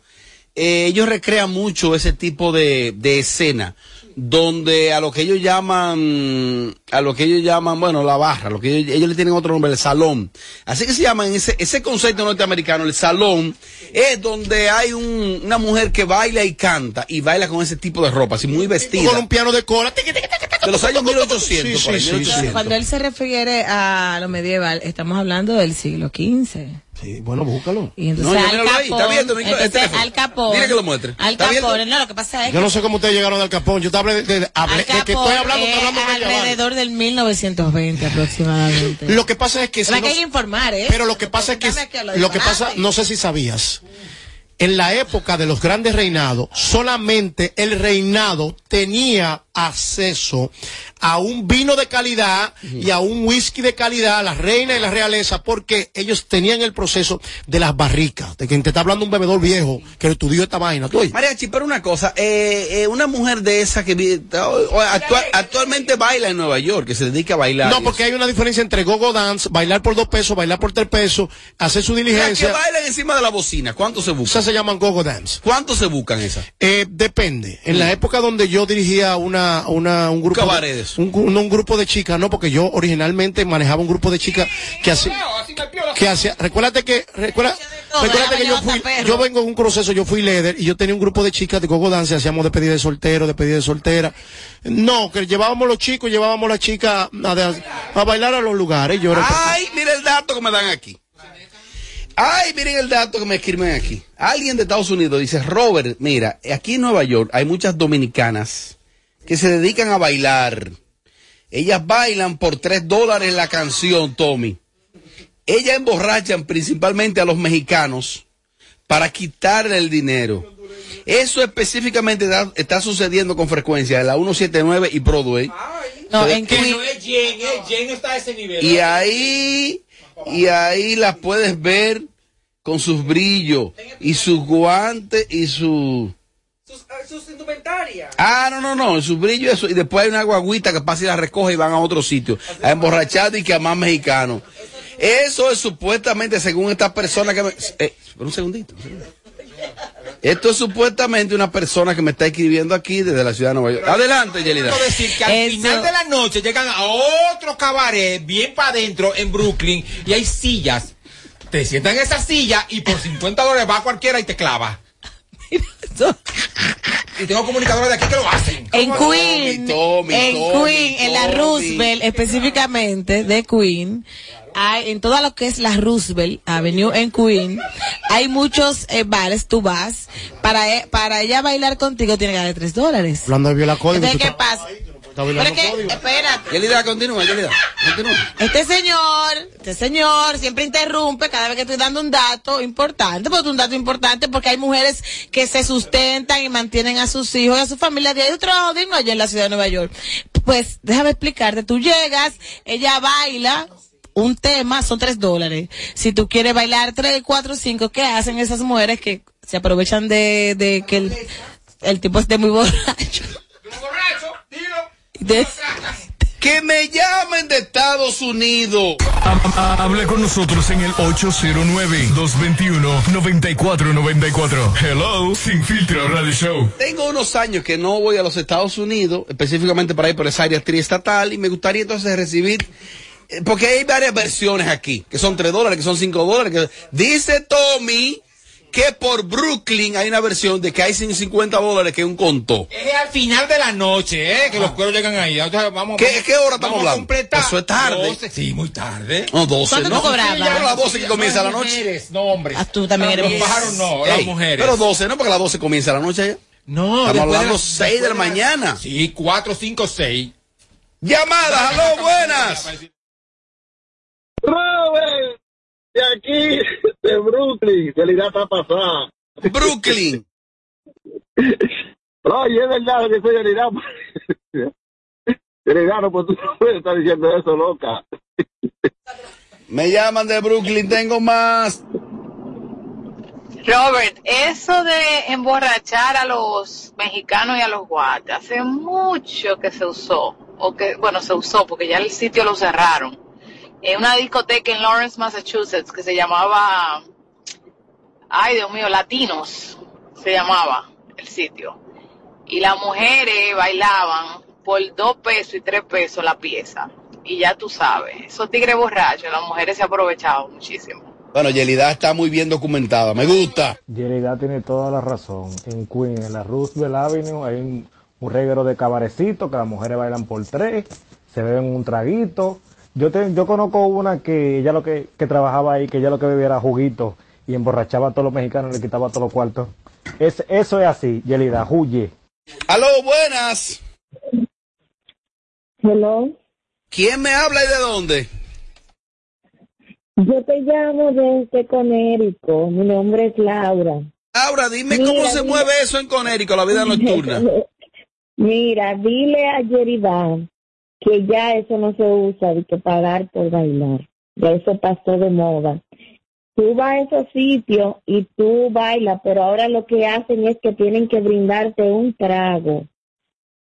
Speaker 2: eh, ellos recrean mucho ese tipo de, de escena, donde a lo que ellos llaman, a lo que ellos llaman, bueno, la barra, lo que ellos, ellos le tienen otro nombre, el salón. Así que se llaman ese, ese concepto norteamericano, el salón, es donde hay un- una mujer que baila y canta, y baila con ese tipo de ropa, así muy vestida.
Speaker 22: Con un piano de cola.
Speaker 2: De los años 1800,
Speaker 22: Sí,
Speaker 2: por ahí,
Speaker 22: sí, sí,
Speaker 2: 1800.
Speaker 3: Cuando él se refiere a lo medieval, estamos hablando del siglo XV.
Speaker 22: Sí, bueno, búscalo.
Speaker 3: Y entonces
Speaker 2: No,
Speaker 3: Al
Speaker 2: ahí, está viendo,
Speaker 3: entonces. Al Capone,
Speaker 2: Dile que lo muestre.
Speaker 3: Al. Capone, no, lo que pasa es
Speaker 22: Yo no sé cómo ustedes llegaron al Capón. Yo te hablé de, de-
Speaker 3: Al
Speaker 22: de que estoy hablando, estoy
Speaker 3: es
Speaker 22: hablando medieval.
Speaker 3: alrededor del 1920 aproximadamente.
Speaker 22: Lo que pasa es que si
Speaker 3: Pero
Speaker 22: no-
Speaker 3: hay que informar, ¿eh?
Speaker 22: Pero lo que pasa es que
Speaker 3: lo
Speaker 22: que
Speaker 3: de-
Speaker 22: pasa, no sé si sabías. En la época de los grandes reinados, solamente el reinado tenía acceso a un vino de calidad y a un whisky de calidad, la reina y la realeza, porque ellos tenían el proceso de las barricas, de quien te está hablando un bebedor viejo que estudió esta vaina. ¿tú?
Speaker 2: Mariachi, pero una cosa, eh, eh, una mujer de esa que actual- actualmente baila en Nueva York, que se dedica a bailar.
Speaker 22: No, porque hay una diferencia entre go-go dance, bailar por dos pesos, bailar por tres pesos, hacer su
Speaker 2: Las que
Speaker 22: diligencia.
Speaker 2: bailan encima de la bocina, ¿cuánto se buscan?
Speaker 22: Esas se llaman go-go dance.
Speaker 2: ¿Cuánto se buscan esas?
Speaker 22: Eh, depende. En la época donde yo dirigía una, una, un grupo
Speaker 2: Cabaret de
Speaker 22: un, gu- no, un grupo de chicas, no, porque yo originalmente manejaba un grupo de chicas que hacía, que hacía, recuérdate que, recuerda, recuérdate que yo fui, yo vengo en un proceso, yo fui líder y yo tenía un grupo de chicas de gogo dance, hacíamos despedida de soltero, despedida de soltera. No, que llevábamos los chicos, llevábamos las chicas a, de- a bailar a los lugares. Yo
Speaker 2: Ay, mira el dato que me dan aquí. Ay, miren el dato que me escriben aquí. Alguien de Estados Unidos dice, Robert, mira, aquí en Nueva York hay muchas dominicanas que se dedican a bailar. Ellas bailan por tres dólares la canción, Tommy. Ellas emborrachan principalmente a los mexicanos para quitarle el dinero. Eso específicamente da- está sucediendo con frecuencia en la 179 y Broadway.
Speaker 3: No, en
Speaker 5: Que no es Jen, eh, Jen no está a ese nivel.
Speaker 2: y ahí, y ahí las puedes ver con sus brillos y sus guantes y su...
Speaker 6: Sus, sus indumentarias.
Speaker 2: Ah, no, no, no, sus brillos y eso. Y después hay una guaguita que pasa y la recoge y van a otro sitio. A emborrachar y que a más mexicanos. Eso es supuestamente según esta persona que me... Eh, un segundito. un segundito. Esto es supuestamente una persona que me está escribiendo aquí desde la ciudad de Nueva York. Adelante, Yelida.
Speaker 5: Quiero decir que al
Speaker 3: Eso.
Speaker 5: final de la noche llegan a otro cabaret bien para adentro en Brooklyn y hay sillas. Te sientan en esa silla y por 50 dólares va cualquiera y te clava. *laughs* y tengo comunicadores de aquí que lo hacen.
Speaker 3: En Queen,
Speaker 2: Tommy,
Speaker 3: en
Speaker 2: Tommy,
Speaker 3: Queen, en la. Roosevelt específicamente de Queen, hay, en todo lo que es la Roosevelt Avenue en Queen, hay muchos eh, bares, tú vas, para, e- para ella bailar contigo tiene que darle tres dólares.
Speaker 22: Hablando de viola código.
Speaker 3: Entonces,
Speaker 22: tú
Speaker 3: ¿qué pasa? Pero es que, espérate.
Speaker 2: Yelida, continúa, Yelida. Continúa.
Speaker 3: Este señor, este señor siempre interrumpe cada vez que estoy dando un dato importante, porque es un dato importante porque hay mujeres que se sustentan y mantienen a sus hijos y a su familia de ahí un trabajo digno allá en la ciudad de Nueva York. Pues déjame explicarte, tú llegas, ella baila, un tema son tres dólares. Si tú quieres bailar tres, cuatro, cinco, ¿qué hacen esas mujeres que se aprovechan de, de que el, el tipo esté muy *laughs* borracho? De-
Speaker 2: Que me llamen de Estados Unidos.
Speaker 7: Hable con nosotros en el 809-221-9494. Hello, Sin Filtro Radio Show.
Speaker 2: Tengo unos años que no voy a los Estados Unidos, específicamente para ir por esa área triestatal, y me gustaría entonces recibir, eh, porque hay varias versiones aquí, que son 3 dólares, que son 5 dólares. Que, dice Tommy que por Brooklyn hay una versión de que hay 50 dólares que es un conto.
Speaker 5: Es al final de la noche, ¿eh? Que los cueros llegan ahí. Entonces, vamos,
Speaker 2: ¿Qué-
Speaker 5: vamos-
Speaker 2: qué hora estamos hablando? Eso es tarde.
Speaker 5: 12, sí, muy tarde.
Speaker 2: No, 12,
Speaker 3: ¿Cuánto
Speaker 2: ¿no?
Speaker 3: tú cobrabas?
Speaker 2: Sí, las 12 que comienza la noche.
Speaker 5: Mujeres, no hombres.
Speaker 3: Ah, tú también eres
Speaker 5: Los pájaros no, las
Speaker 2: Ey,
Speaker 5: mujeres.
Speaker 2: Pero 12, ¿no? Porque a las 12 comienza la noche ya.
Speaker 5: No,
Speaker 2: Estamos hablando
Speaker 5: las-
Speaker 2: 6 de la
Speaker 5: después
Speaker 2: mañana.
Speaker 5: Sí, 4, 5, 6.
Speaker 2: Llamadas, aló, buenas.
Speaker 13: Robert, de aquí, de Brooklyn, realidad está pasada.
Speaker 2: Brooklyn.
Speaker 13: Oye, es verdad que soy realidad. Realidad, no, pues tú no puedes estar diciendo eso, loca.
Speaker 2: Me llaman de Brooklyn, tengo más.
Speaker 23: Robert, eso de emborrachar a los mexicanos y a los guates, hace mucho que se usó, o que, bueno, se usó porque ya el sitio lo cerraron. En una discoteca en Lawrence, Massachusetts, que se llamaba, ay Dios mío, Latinos, se llamaba el sitio. Y las mujeres bailaban por dos pesos y tres pesos la pieza. Y ya tú sabes, esos tigres borrachos, las mujeres se aprovechaban muchísimo.
Speaker 2: Bueno, Yelida está muy bien documentada, me gusta.
Speaker 24: Yerida tiene toda la razón. En Queen, en la Roosevelt Avenue, hay un, un reguero de cabarecitos que las mujeres bailan por tres, se beben un traguito. Yo te- yo conozco una que ella lo que, que trabajaba ahí, que ella lo que bebía era juguito y emborrachaba a todos los mexicanos y le quitaba todos los cuartos. Es, eso es así, Yelida, huye.
Speaker 2: Aló, buenas.
Speaker 8: Hello.
Speaker 2: ¿Quién me habla y de dónde?
Speaker 8: Yo te llamo desde Conérico. Mi nombre es Laura.
Speaker 2: Laura, dime
Speaker 8: Mira,
Speaker 2: cómo se
Speaker 8: mira.
Speaker 2: mueve eso en Conérico, la vida nocturna. *laughs*
Speaker 8: Mira, dile a Yerida que ya eso no se usa de que pagar por bailar. Ya eso pasó de moda. Tú vas a esos sitios y tú bailas, pero ahora lo que hacen es que tienen que brindarte un trago.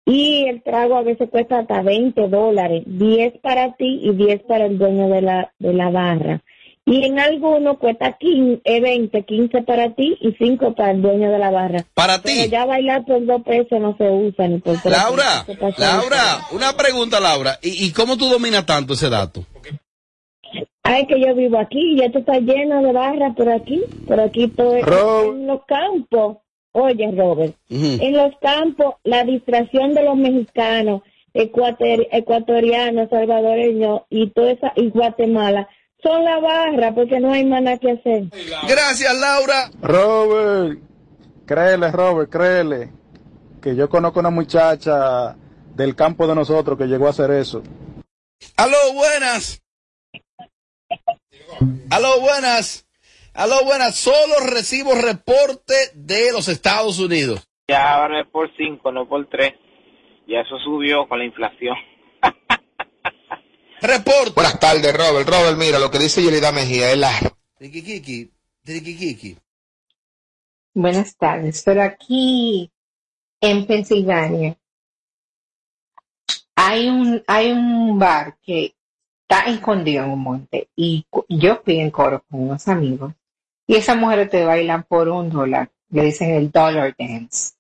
Speaker 8: Y el trago a veces cuesta hasta 20 dólares, 10 para ti y 10 para el dueño de la, de la barra. Y en algunos cuesta 15, eh, 20, 15 para ti y 5 para el dueño de la barra.
Speaker 2: Para
Speaker 8: Pero ya bailar por dos pesos no se usa ni por tres
Speaker 2: Laura,
Speaker 8: pesos.
Speaker 2: Laura, una pregunta, Laura. ¿Y, y cómo tú dominas tanto ese dato?
Speaker 8: Ay, que yo vivo aquí, ya esto está lleno de barras por aquí, por aquí todo en los campos. Oye, Robert, en los campos la distracción de los mexicanos, ecuator- ecuatorianos, salvadoreños y toda esa y Guatemala son la barra porque no hay más nada que hacer.
Speaker 2: Gracias, Laura.
Speaker 24: Robert, créele, Robert, créele, que yo conozco una muchacha del campo de nosotros que llegó a hacer eso.
Speaker 2: Aló, buenas. Aló, buenas. Aló, buenas. Solo recibo reporte de los Estados Unidos.
Speaker 25: Ya ahora es por 5, no por 3. Ya eso subió con la inflación.
Speaker 2: Reporte.
Speaker 26: Buenas tardes, Robert. Robert, mira, lo que dice Yelida Mejía es la...
Speaker 27: Buenas tardes, pero aquí en Pensilvania hay un hay un bar que está escondido en un monte y yo fui en coro con unos amigos y esas mujeres te bailan por un dólar Le dicen el dollar dance.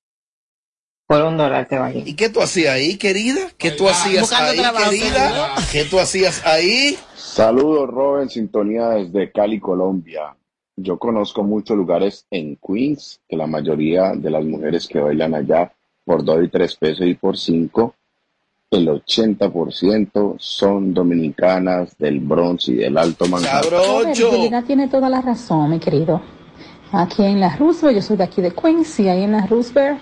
Speaker 27: Por un dólar te vale.
Speaker 2: ¿Y qué tú hacías ahí, querida? ¿Qué tú hacías
Speaker 27: Buscando
Speaker 2: ahí,
Speaker 27: trabajo,
Speaker 2: querida? ¿Qué tú hacías ahí?
Speaker 28: Saludos, Robert, sintonía desde Cali, Colombia. Yo conozco muchos lugares en Queens que la mayoría de las mujeres que bailan allá por 2 y 3 pesos y por 5, el 80% son dominicanas del Bronx y del Alto Manhattan.
Speaker 29: Yelida tiene toda la razón, mi querido. Aquí en la Roosevelt, yo soy de aquí de Queens, y ahí en la Roosevelt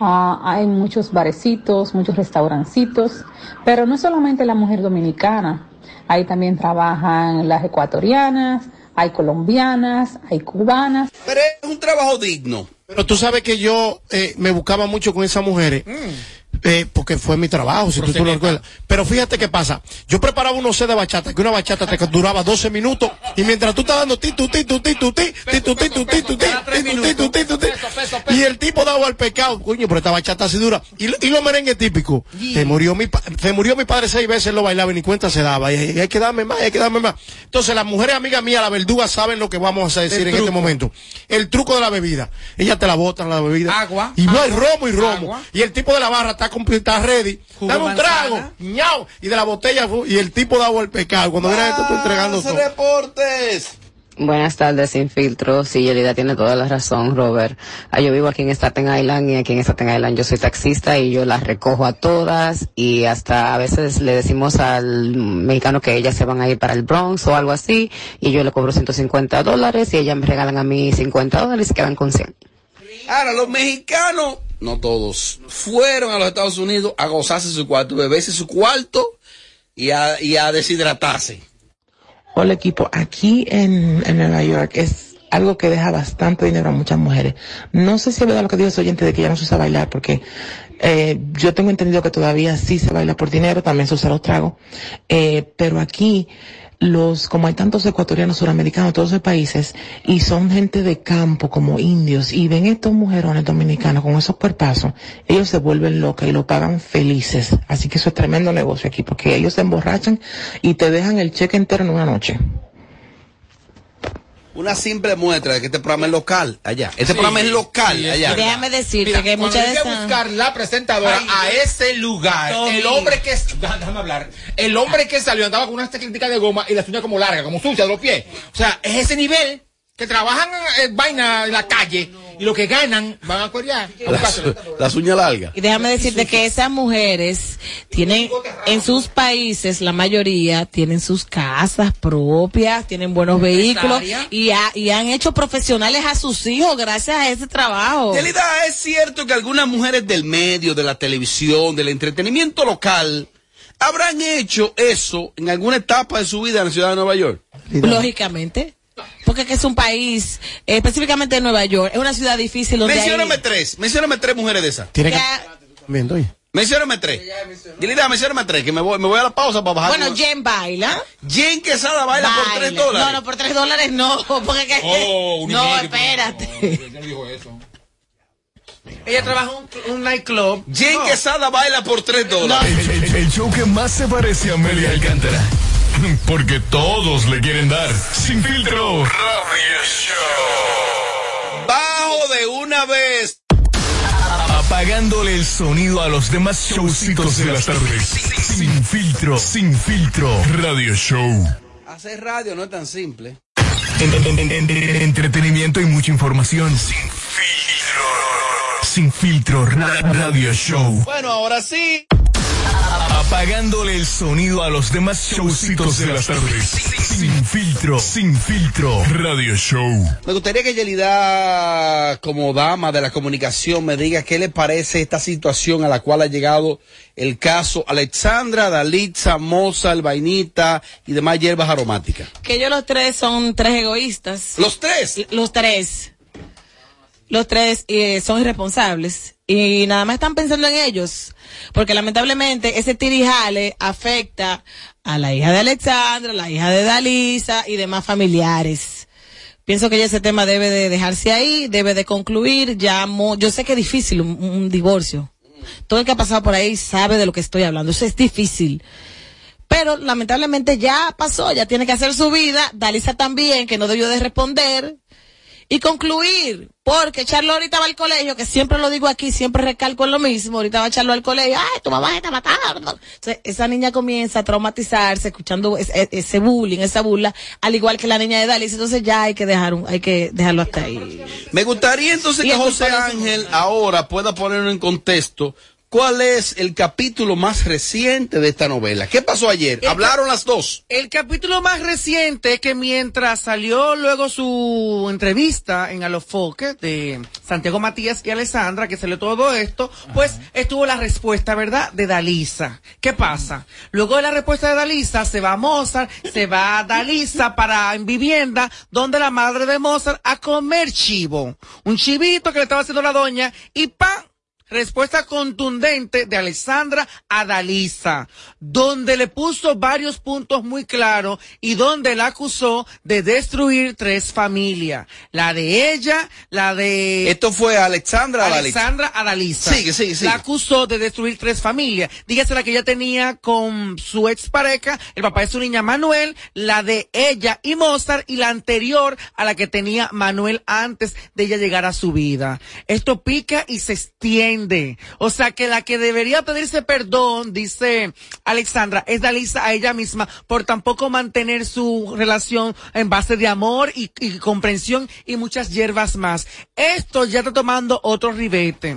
Speaker 29: ah, hay muchos barecitos, muchos restaurancitos, pero no solamente la mujer dominicana, ahí también trabajan las ecuatorianas, hay colombianas, hay cubanas.
Speaker 2: Pero es un trabajo digno.
Speaker 22: Pero tú sabes que yo eh, me buscaba mucho con esas mujeres. Eh, porque fue mi trabajo, si tú, tú lo recuerdas. Pero fíjate qué pasa. Yo preparaba unos set de bachata, que una bachata te duraba 12 minutos, y mientras tú estabas dando ti, tu, ti, tu, ti, tu, ti, ti, tu, ti, tu, ti, tu, ti, tu, ti, y el tipo daba al pecado, coño, pero esta bachata así dura. Y, y los merengues típicos. Se murió mi se murió mi padre seis veces, lo bailaba y ni cuenta se daba. Y, hay que darme más, hay que darme más. Entonces, las mujeres amigas mías, la verduga, saben lo que vamos a decir en este momento. El truco de la bebida. Ella te la botan la bebida.
Speaker 6: Agua.
Speaker 22: Y no hay romo y romo. Y el tipo de la barra está, está ready. Dame un trago. ñao, Y de la botella, y el tipo daba el pecado. Cuando viene esto, tú entregando todo.
Speaker 2: reportes.
Speaker 30: Buenas tardes, sin filtro. Sí, Yelida tiene toda la razón, Robert. Ah, yo vivo aquí en Staten Island y aquí en Staten Island yo soy taxista y yo las recojo a todas y hasta a veces le decimos al mexicano que ellas se van a ir para el Bronx o algo así y yo le cobro 150 dólares y ellas me regalan a mí 50 dólares y quedan con 100.
Speaker 2: Ahora, los mexicanos, no todos, fueron a los Estados Unidos a gozarse su cuarto, beberse su cuarto y a, y a deshidratarse.
Speaker 31: Hola equipo, aquí en, en Nueva York es algo que deja bastante dinero a muchas mujeres. No sé si es verdad lo que dijo ese oyente de que ya no se usa bailar, porque eh, yo tengo entendido que todavía sí se baila por dinero, también se usa los tragos, eh, pero aquí los, como hay tantos ecuatorianos, suramericanos, todos esos países, y son gente de campo, como indios, y ven estos mujerones dominicanos con esos cuerpazos, ellos se vuelven locas y lo pagan felices. Así que eso es tremendo negocio aquí, porque ellos se emborrachan y te dejan el cheque entero en una noche.
Speaker 2: Una simple muestra de que este programa es local allá. Este programa es local
Speaker 5: sí,
Speaker 2: allá.
Speaker 3: Déjame decirte
Speaker 5: Mira,
Speaker 3: que muchas
Speaker 5: a
Speaker 3: esas...
Speaker 5: buscar la presentadora a ese lugar,
Speaker 3: Tommy.
Speaker 5: el hombre que *laughs* déjame hablar, el hombre que salió andaba con una teclítica de goma y las uñas como largas, como sucias de los pies. O sea, es ese nivel que trabajan en vaina en la calle y lo que ganan van a corear. *laughs*
Speaker 2: Las, las uñas largas.
Speaker 3: Y déjame decirte que esas mujeres tienen en sus países, la mayoría, tienen sus casas propias, tienen buenos vehículos y, ha- y han hecho profesionales a sus hijos gracias a ese trabajo.
Speaker 2: Yelida, es cierto que algunas mujeres del medio, de la televisión, del entretenimiento local, habrán hecho eso en alguna etapa de su vida en la ciudad de Nueva York.
Speaker 3: Lógicamente. Porque que es un país, eh, específicamente Nueva York, es una ciudad difícil donde hay-
Speaker 2: Mencióname tres, mencióname tres mujeres de esas.
Speaker 22: Tiene que...
Speaker 3: Ya-
Speaker 22: oye.
Speaker 2: Mencióname tres. Yelida, mencióname tres, que me voy, me voy a la pausa para bajar.
Speaker 3: Bueno, Jen baila.
Speaker 2: Jen Quesada baila por tres
Speaker 3: Baila.
Speaker 2: dólares.
Speaker 3: No, no, por tres dólares no. *laughs* Porque que-
Speaker 5: Oh,
Speaker 3: no, espérate.
Speaker 5: Yo no dijo eso.
Speaker 6: Ella trabaja en un, un nightclub.
Speaker 2: Jen Quesada baila por tres dólares.
Speaker 7: El, el- el show que más se parece a Amelia Alcántara. *laughs* Porque todos le quieren dar. Sin filtro. Radio Show.
Speaker 2: Bajo de una vez.
Speaker 7: Apagándole el sonido a los demás showcitos de las tardes. Sin filtro. Sin filtro. Radio Show.
Speaker 2: Hacer radio no es tan simple.
Speaker 7: En- en- en- en- entretenimiento y mucha información. Sin filtro. Sin filtro. Ra- Radio Show.
Speaker 2: Bueno, ahora sí.
Speaker 7: Apagándole el sonido a los demás showcitos de las tardes. Sin filtro. Sin filtro. Radio Show.
Speaker 2: Me gustaría que Yelida, como dama de la comunicación, me diga qué le parece esta situación a la cual ha llegado el caso Alexandra, Dalitza, Mozart, Vainita y demás hierbas aromáticas.
Speaker 3: Que ellos los tres son tres egoístas.
Speaker 2: ¿Los tres?
Speaker 3: Los tres. Los tres eh, son irresponsables. Y nada más están pensando en ellos. Porque lamentablemente ese tirijale afecta a la hija de Alexandra, la hija de Dalisa y demás familiares. Pienso que ya ese tema debe de dejarse ahí, debe de concluir. Ya mo- yo sé que es difícil un, un divorcio. Todo el que ha pasado por ahí sabe de lo que estoy hablando. Eso es difícil. Pero lamentablemente ya pasó, ya tiene que hacer su vida. Dalisa también, que no debió de responder. Y concluir. Porque Charlo ahorita va al colegio, que siempre lo digo aquí, siempre recalco en lo mismo, ahorita va Charlo al colegio, ay, tu mamá está matando. Entonces, esa niña comienza a traumatizarse escuchando es- es- ese bullying, esa burla, al igual que la niña de Dalis, entonces ya hay que dejar un, hay que dejarlo hasta ahí.
Speaker 2: Me gustaría entonces que José Ángel ahora pueda poner en contexto cuál es el capítulo más reciente de esta novela. ¿Qué pasó ayer? Hablaron las dos.
Speaker 6: El capítulo más reciente es que mientras salió luego su entrevista en Alofoque de Santiago Matías y Alessandra, que salió todo esto, pues estuvo la respuesta, ¿verdad? De Dalisa. ¿Qué pasa? Luego de la respuesta de Dalisa, se va a Mozart, se va a Dalisa para en vivienda, donde la madre de Mozart a comer chivo. Un chivito que le estaba haciendo la doña y ¡pam! Respuesta contundente de Alessandra a Dalisa, donde le puso varios puntos muy claros y donde la acusó de destruir tres familias. La de ella, la de...
Speaker 2: Esto fue Alexandra a Dalisa.
Speaker 6: Alexandra a Dalisa.
Speaker 2: Sigue, sigue, sigue.
Speaker 6: La acusó de destruir tres familias. Dígase la que ella tenía con su expareja, el papá de su niña Manuel, la de ella y Mozart y la anterior a la que tenía Manuel antes de ella llegar a su vida. Esto pica y se extiende. O sea que la que debería pedirse perdón, dice Alexandra, es Dalisa a ella misma por tampoco mantener su relación en base de amor y, y comprensión y muchas hierbas más. Esto ya está tomando otro ribete.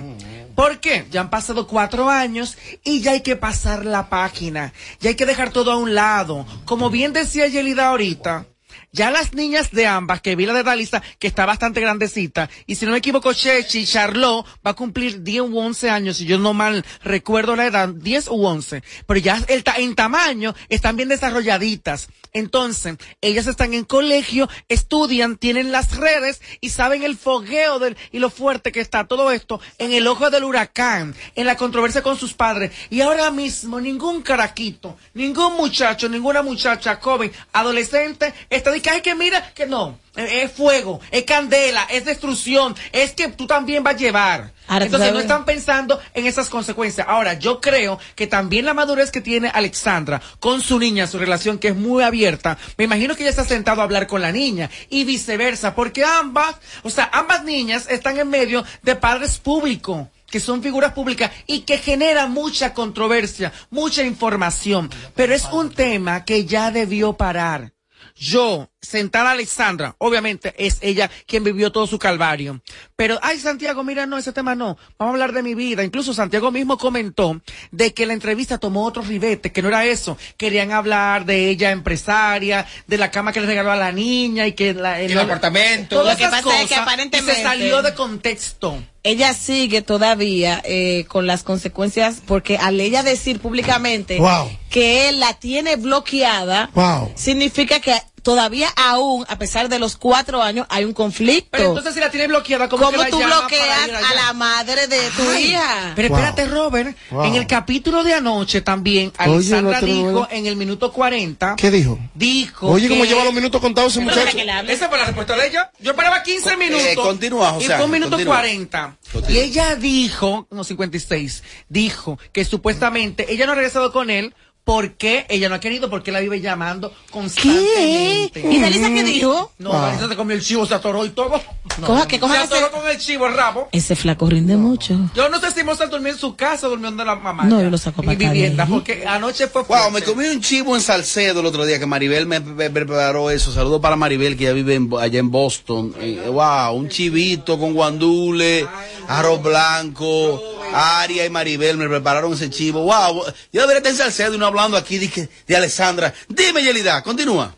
Speaker 6: ¿Por qué? Ya han pasado cuatro años y ya hay que pasar la página. Ya hay que dejar todo a un lado. Como bien decía Yelida ahorita, ya las niñas de ambas, que vi la de Dalisa, que está bastante grandecita, y si no me equivoco, Chechi, Charlotte, va a cumplir 10 u 11 años, si yo no mal recuerdo la edad, 10 u 11, pero ya el ta- en tamaño están bien desarrolladitas. Entonces, ellas están en colegio, estudian, tienen las redes y saben el fogueo del, y lo fuerte que está todo esto en el ojo del huracán, en la controversia con sus padres. Y ahora mismo ningún caraquito, ningún muchacho, ninguna muchacha joven, adolescente, está que, ay, que mira, que no. eh, Es fuego, es candela, es destrucción, es que tú también vas a llevar.
Speaker 3: Ahora, ¿tú
Speaker 6: Entonces no están pensando en esas consecuencias. Ahora, yo creo que también la madurez que tiene Alexandra con su niña, su relación que es muy abierta, me imagino que ella está sentado a hablar con la niña y viceversa, porque ambas, o sea, ambas niñas están en medio de padres públicos que son figuras públicas y que generan mucha controversia, mucha información, pero es un tema que ya debió parar. Yo, sentar a Alexandra, obviamente es ella quien vivió todo su calvario. Pero, ay, Santiago, mira, no, ese tema no. Vamos a hablar de mi vida. Incluso Santiago mismo comentó de que la entrevista tomó otro ribete, que no era eso. Querían hablar de ella empresaria, de la cama que le regaló a la niña y que la,
Speaker 5: el apartamento.
Speaker 6: Todas
Speaker 3: Lo que
Speaker 6: esas
Speaker 3: pasa es que aparentemente-
Speaker 6: y se salió de contexto.
Speaker 3: ella sigue todavía eh, con las consecuencias porque al ella decir públicamente
Speaker 22: Wow.
Speaker 3: que él la tiene bloqueada,
Speaker 22: Wow.
Speaker 3: significa que todavía aún, a pesar de los cuatro años, hay un conflicto.
Speaker 6: Pero entonces si la tiene bloqueada, ¿cómo,
Speaker 3: ¿Cómo
Speaker 6: que la
Speaker 3: tú bloqueas a la madre de tu
Speaker 6: Ay,
Speaker 3: hija?
Speaker 6: Pero
Speaker 22: Wow.
Speaker 6: espérate, Robert.
Speaker 22: Wow.
Speaker 6: En el capítulo de anoche también, Alexandra dijo
Speaker 22: nuevo.
Speaker 6: en el minuto 40.
Speaker 22: ¿Qué dijo?
Speaker 6: Dijo.
Speaker 22: Oye,
Speaker 6: que-
Speaker 22: ¿cómo lleva los minutos contados ese muchacho?
Speaker 6: deja que le hable. Esa fue la respuesta de ella. Yo esperaba 15
Speaker 2: Co- eh,
Speaker 6: minutos.
Speaker 2: continúa, José
Speaker 6: Y fue un minuto
Speaker 2: continúa.
Speaker 6: 40.
Speaker 2: Continúa.
Speaker 6: Y ella dijo, no, 56, dijo que supuestamente ella no ha regresado con él porque ella no ha querido, porque la vive llamando constantemente.
Speaker 3: ¿Y Dalisa qué dijo?
Speaker 6: No,
Speaker 22: Wow.
Speaker 6: Dalisa se comió el chivo, se atoró y todo. No,
Speaker 3: Coja- que coja
Speaker 6: se atoró
Speaker 3: ese-
Speaker 6: con el chivo, el rabo.
Speaker 3: Ese flaco rinde mucho.
Speaker 6: Yo no sé si Mozart durmió en su casa durmió donde la mamá.
Speaker 3: No, yo lo saco
Speaker 6: en
Speaker 3: pa'
Speaker 6: mi vivienda, porque anoche fue
Speaker 2: Wow,
Speaker 6: fuerte.
Speaker 2: me comí un chivo en Salcedo el otro día que Maribel me, preparó eso. Saludos para Maribel que ya vive en- allá en Boston. Eh, wow, un chivito con guandule, arroz blanco. Aria y Maribel me prepararon ese chivo. Wow, yo debería estar en Salcedo y no hablando aquí de, de Alessandra. Dime, Yelida, continúa.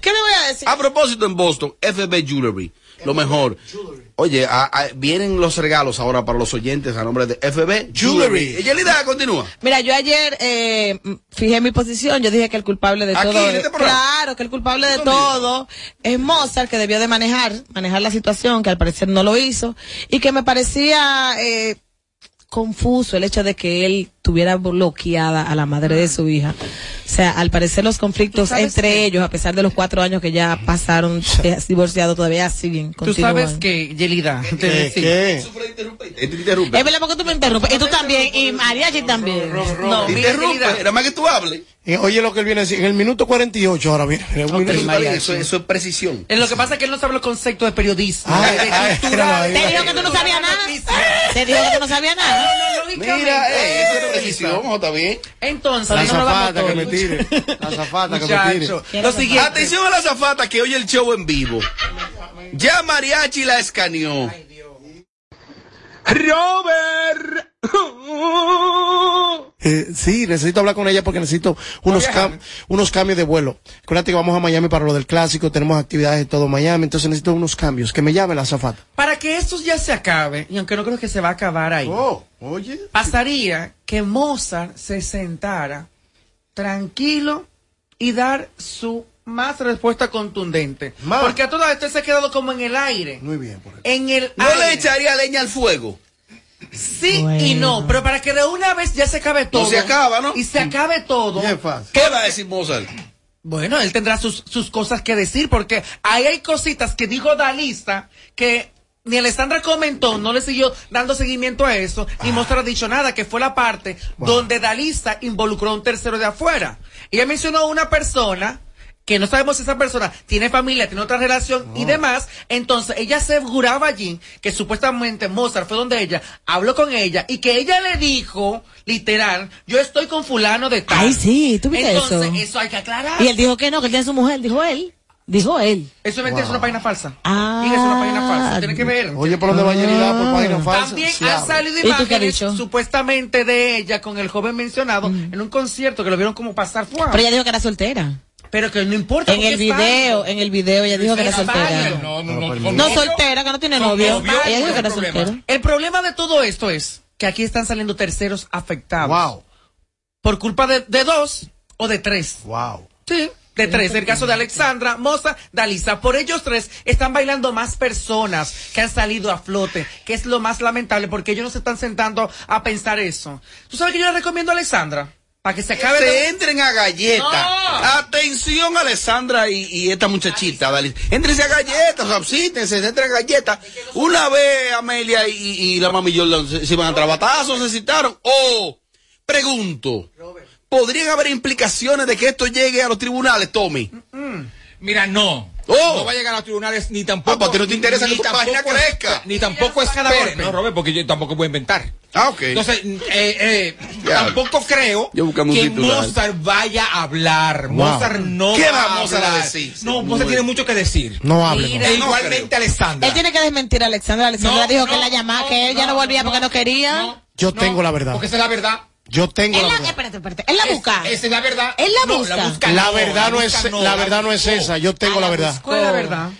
Speaker 3: ¿Qué le voy a decir?
Speaker 2: A propósito en Boston, FB Jewelry, lo mejor. Oye, a- a- vienen los regalos ahora para los oyentes a nombre de FB Jewelry. Yelida, continúa.
Speaker 3: Mira, yo ayer eh, fijé mi posición, yo dije que el culpable de
Speaker 2: Aquí,
Speaker 3: todo,
Speaker 2: este
Speaker 3: claro, que el culpable de todo es Mozart, que debió de manejar, manejar la situación, que al parecer no lo hizo, y que me parecía eh, confuso el hecho de que él tuviera bloqueada a la madre de su hija. O sea, al parecer los conflictos entre
Speaker 6: qué?
Speaker 3: ellos, a pesar de los cuatro años que ya pasaron eh, divorciados, todavía siguen.
Speaker 6: Tú sabes que, Yelida, te
Speaker 22: ¿Qué?
Speaker 2: interrumpe.
Speaker 3: Es verdad porque tú me interrumpes, y tú también, y Mariachi también. No,
Speaker 2: interrumpe, nada más que tú hables.
Speaker 22: Eh, Oye lo que él viene a decir, en el minuto 48 ahora viene. en el
Speaker 2: Ok,
Speaker 22: minuto
Speaker 2: María,
Speaker 22: 48.
Speaker 2: eso, eso es precisión.
Speaker 6: Eh, Lo que pasa es que él no sabe los conceptos de periodismo.
Speaker 22: Ay,
Speaker 6: de
Speaker 22: ay,
Speaker 6: cultura,
Speaker 22: míralo ahí.
Speaker 3: Te dijo que tú no sabías nada. Te dijo que tú no sabías nada.
Speaker 2: Mira, eh, eso es precisión, ¿o está bien?
Speaker 6: Entonces,
Speaker 22: La zafata que me tire. La zafata que me tire.
Speaker 6: Lo siguiente.
Speaker 2: Atención a la zafata que oye el show en vivo. Ya Mariachi la escaneó. Robert.
Speaker 22: Eh, sí, necesito hablar con ella porque necesito unos, cam- unos cambios de vuelo. Acuérdate que vamos a Miami para lo del clásico, tenemos actividades en todo Miami, entonces necesito unos cambios. Que me llame la zafata.
Speaker 6: Para que esto ya se acabe, y aunque no creo que se va a acabar ahí,
Speaker 22: Oh, oye.
Speaker 6: pasaría que Mozart se sentara tranquilo y dar su más respuesta contundente.
Speaker 22: Más.
Speaker 6: Porque a todo esto él se ha quedado como en el aire.
Speaker 22: Muy bien. Por
Speaker 6: En el
Speaker 2: No
Speaker 6: aire.
Speaker 2: le echaría leña al fuego.
Speaker 6: Sí y no, pero para que de una vez ya se acabe todo.
Speaker 2: se acaba, ¿no?
Speaker 6: Y se acabe todo.
Speaker 22: Bien fácil.
Speaker 2: ¿Qué va a decir Mozart?
Speaker 6: Bueno, él tendrá sus, sus cosas que decir, porque ahí hay cositas que dijo Dalista que ni Alessandra comentó, no le siguió dando seguimiento a eso, ni Mozart ha dicho nada, que fue la parte donde Dalista involucró a un tercero de afuera. Ella mencionó a una persona que no sabemos si esa persona tiene familia, tiene otra relación y demás, entonces ella aseguraba allí que supuestamente Mozart fue donde ella habló con ella y que ella le dijo, literal, yo estoy con fulano de tal.
Speaker 3: Ay, sí, ¿tú viste
Speaker 6: Entonces,
Speaker 3: eso?
Speaker 6: eso hay que aclarar.
Speaker 3: Y él dijo que no, que él tiene su mujer, dijo él. Dijo él.
Speaker 6: Eso es mentira, es una página falsa.
Speaker 3: Ah.
Speaker 6: Y es una página falsa. Tiene que ver.
Speaker 22: Oye, ¿por dónde va Yerida? Por página falsa.
Speaker 6: También
Speaker 22: Sí,
Speaker 6: han salido
Speaker 3: ¿Y tú qué has
Speaker 6: imágenes supuestamente de ella con el joven mencionado en un concierto que lo vieron como pasar fuera.
Speaker 3: Pero ella dijo que era soltera.
Speaker 6: Pero que no importa.
Speaker 3: En el video, en el video ella dijo que era
Speaker 6: Es
Speaker 3: soltera.
Speaker 5: No, no, no.
Speaker 3: No soltera, que no tiene novio.
Speaker 5: novio,
Speaker 3: Ella dijo que era
Speaker 5: no hay problema.
Speaker 3: soltera.
Speaker 6: El problema de todo esto es que aquí están saliendo terceros afectados.
Speaker 22: Wow.
Speaker 6: Por culpa de, de dos o de tres.
Speaker 22: Wow.
Speaker 6: Sí, de tres. El caso de Alexandra, Moza, Dalisa. Por ellos tres están bailando más personas que han salido a flote, que es lo más lamentable porque ellos no se están sentando a pensar eso. ¿Tú sabes que yo le recomiendo a Alexandra? Para que se acabe
Speaker 2: Se entren a galleta.
Speaker 6: No.
Speaker 2: Atención, Alessandra y, y esta muchachita. Dale. Entrense a galletas, absítense, entren a galletas. Una vez Amelia y, y la mami Jordan se, se iban a trabatazos, se citaron. O, pregunto, ¿podrían haber implicaciones de que esto llegue a los tribunales, Tommy?
Speaker 5: Mira, no.
Speaker 2: Oh.
Speaker 5: No va a llegar a los tribunales ni tampoco.
Speaker 2: Ah, porque no te interesa que
Speaker 5: ni
Speaker 2: tu página
Speaker 5: tampoco-
Speaker 2: crezca.
Speaker 5: Ni tampoco es
Speaker 6: cada golpe.
Speaker 5: No, Robert, porque yo tampoco voy a inventar.
Speaker 2: Ah, ok.
Speaker 5: Entonces, eh, eh, tampoco creo que
Speaker 2: titular.
Speaker 5: Mozart vaya a hablar. Mozart no
Speaker 2: ¿Qué
Speaker 5: va a
Speaker 2: Mozart a decir?
Speaker 5: No, Mozart tiene mucho que decir.
Speaker 22: No hable.
Speaker 6: Mira,
Speaker 5: E
Speaker 2: no
Speaker 5: igualmente
Speaker 2: creo.
Speaker 5: Alessandra.
Speaker 3: Él tiene que desmentir a Alexandra. Alexandra
Speaker 5: No,
Speaker 3: dijo que la llamaba,
Speaker 5: no,
Speaker 3: que ella no,
Speaker 5: no,
Speaker 3: volvía porque
Speaker 5: no,
Speaker 3: no quería.
Speaker 5: no,
Speaker 22: Yo
Speaker 5: no,
Speaker 22: tengo la verdad.
Speaker 5: Porque esa es la verdad.
Speaker 22: Yo tengo la
Speaker 3: la,
Speaker 22: verdad.
Speaker 3: espérate, espérate. Él la busca.
Speaker 5: Es- Esa es la verdad.
Speaker 3: Él la
Speaker 5: No,
Speaker 3: busca.
Speaker 5: busca
Speaker 22: La verdad no es, la verdad no es esa. Yo tengo
Speaker 3: Ah,
Speaker 22: la
Speaker 3: la
Speaker 22: verdad.
Speaker 3: buscó.
Speaker 6: ¿Cuál es la verdad?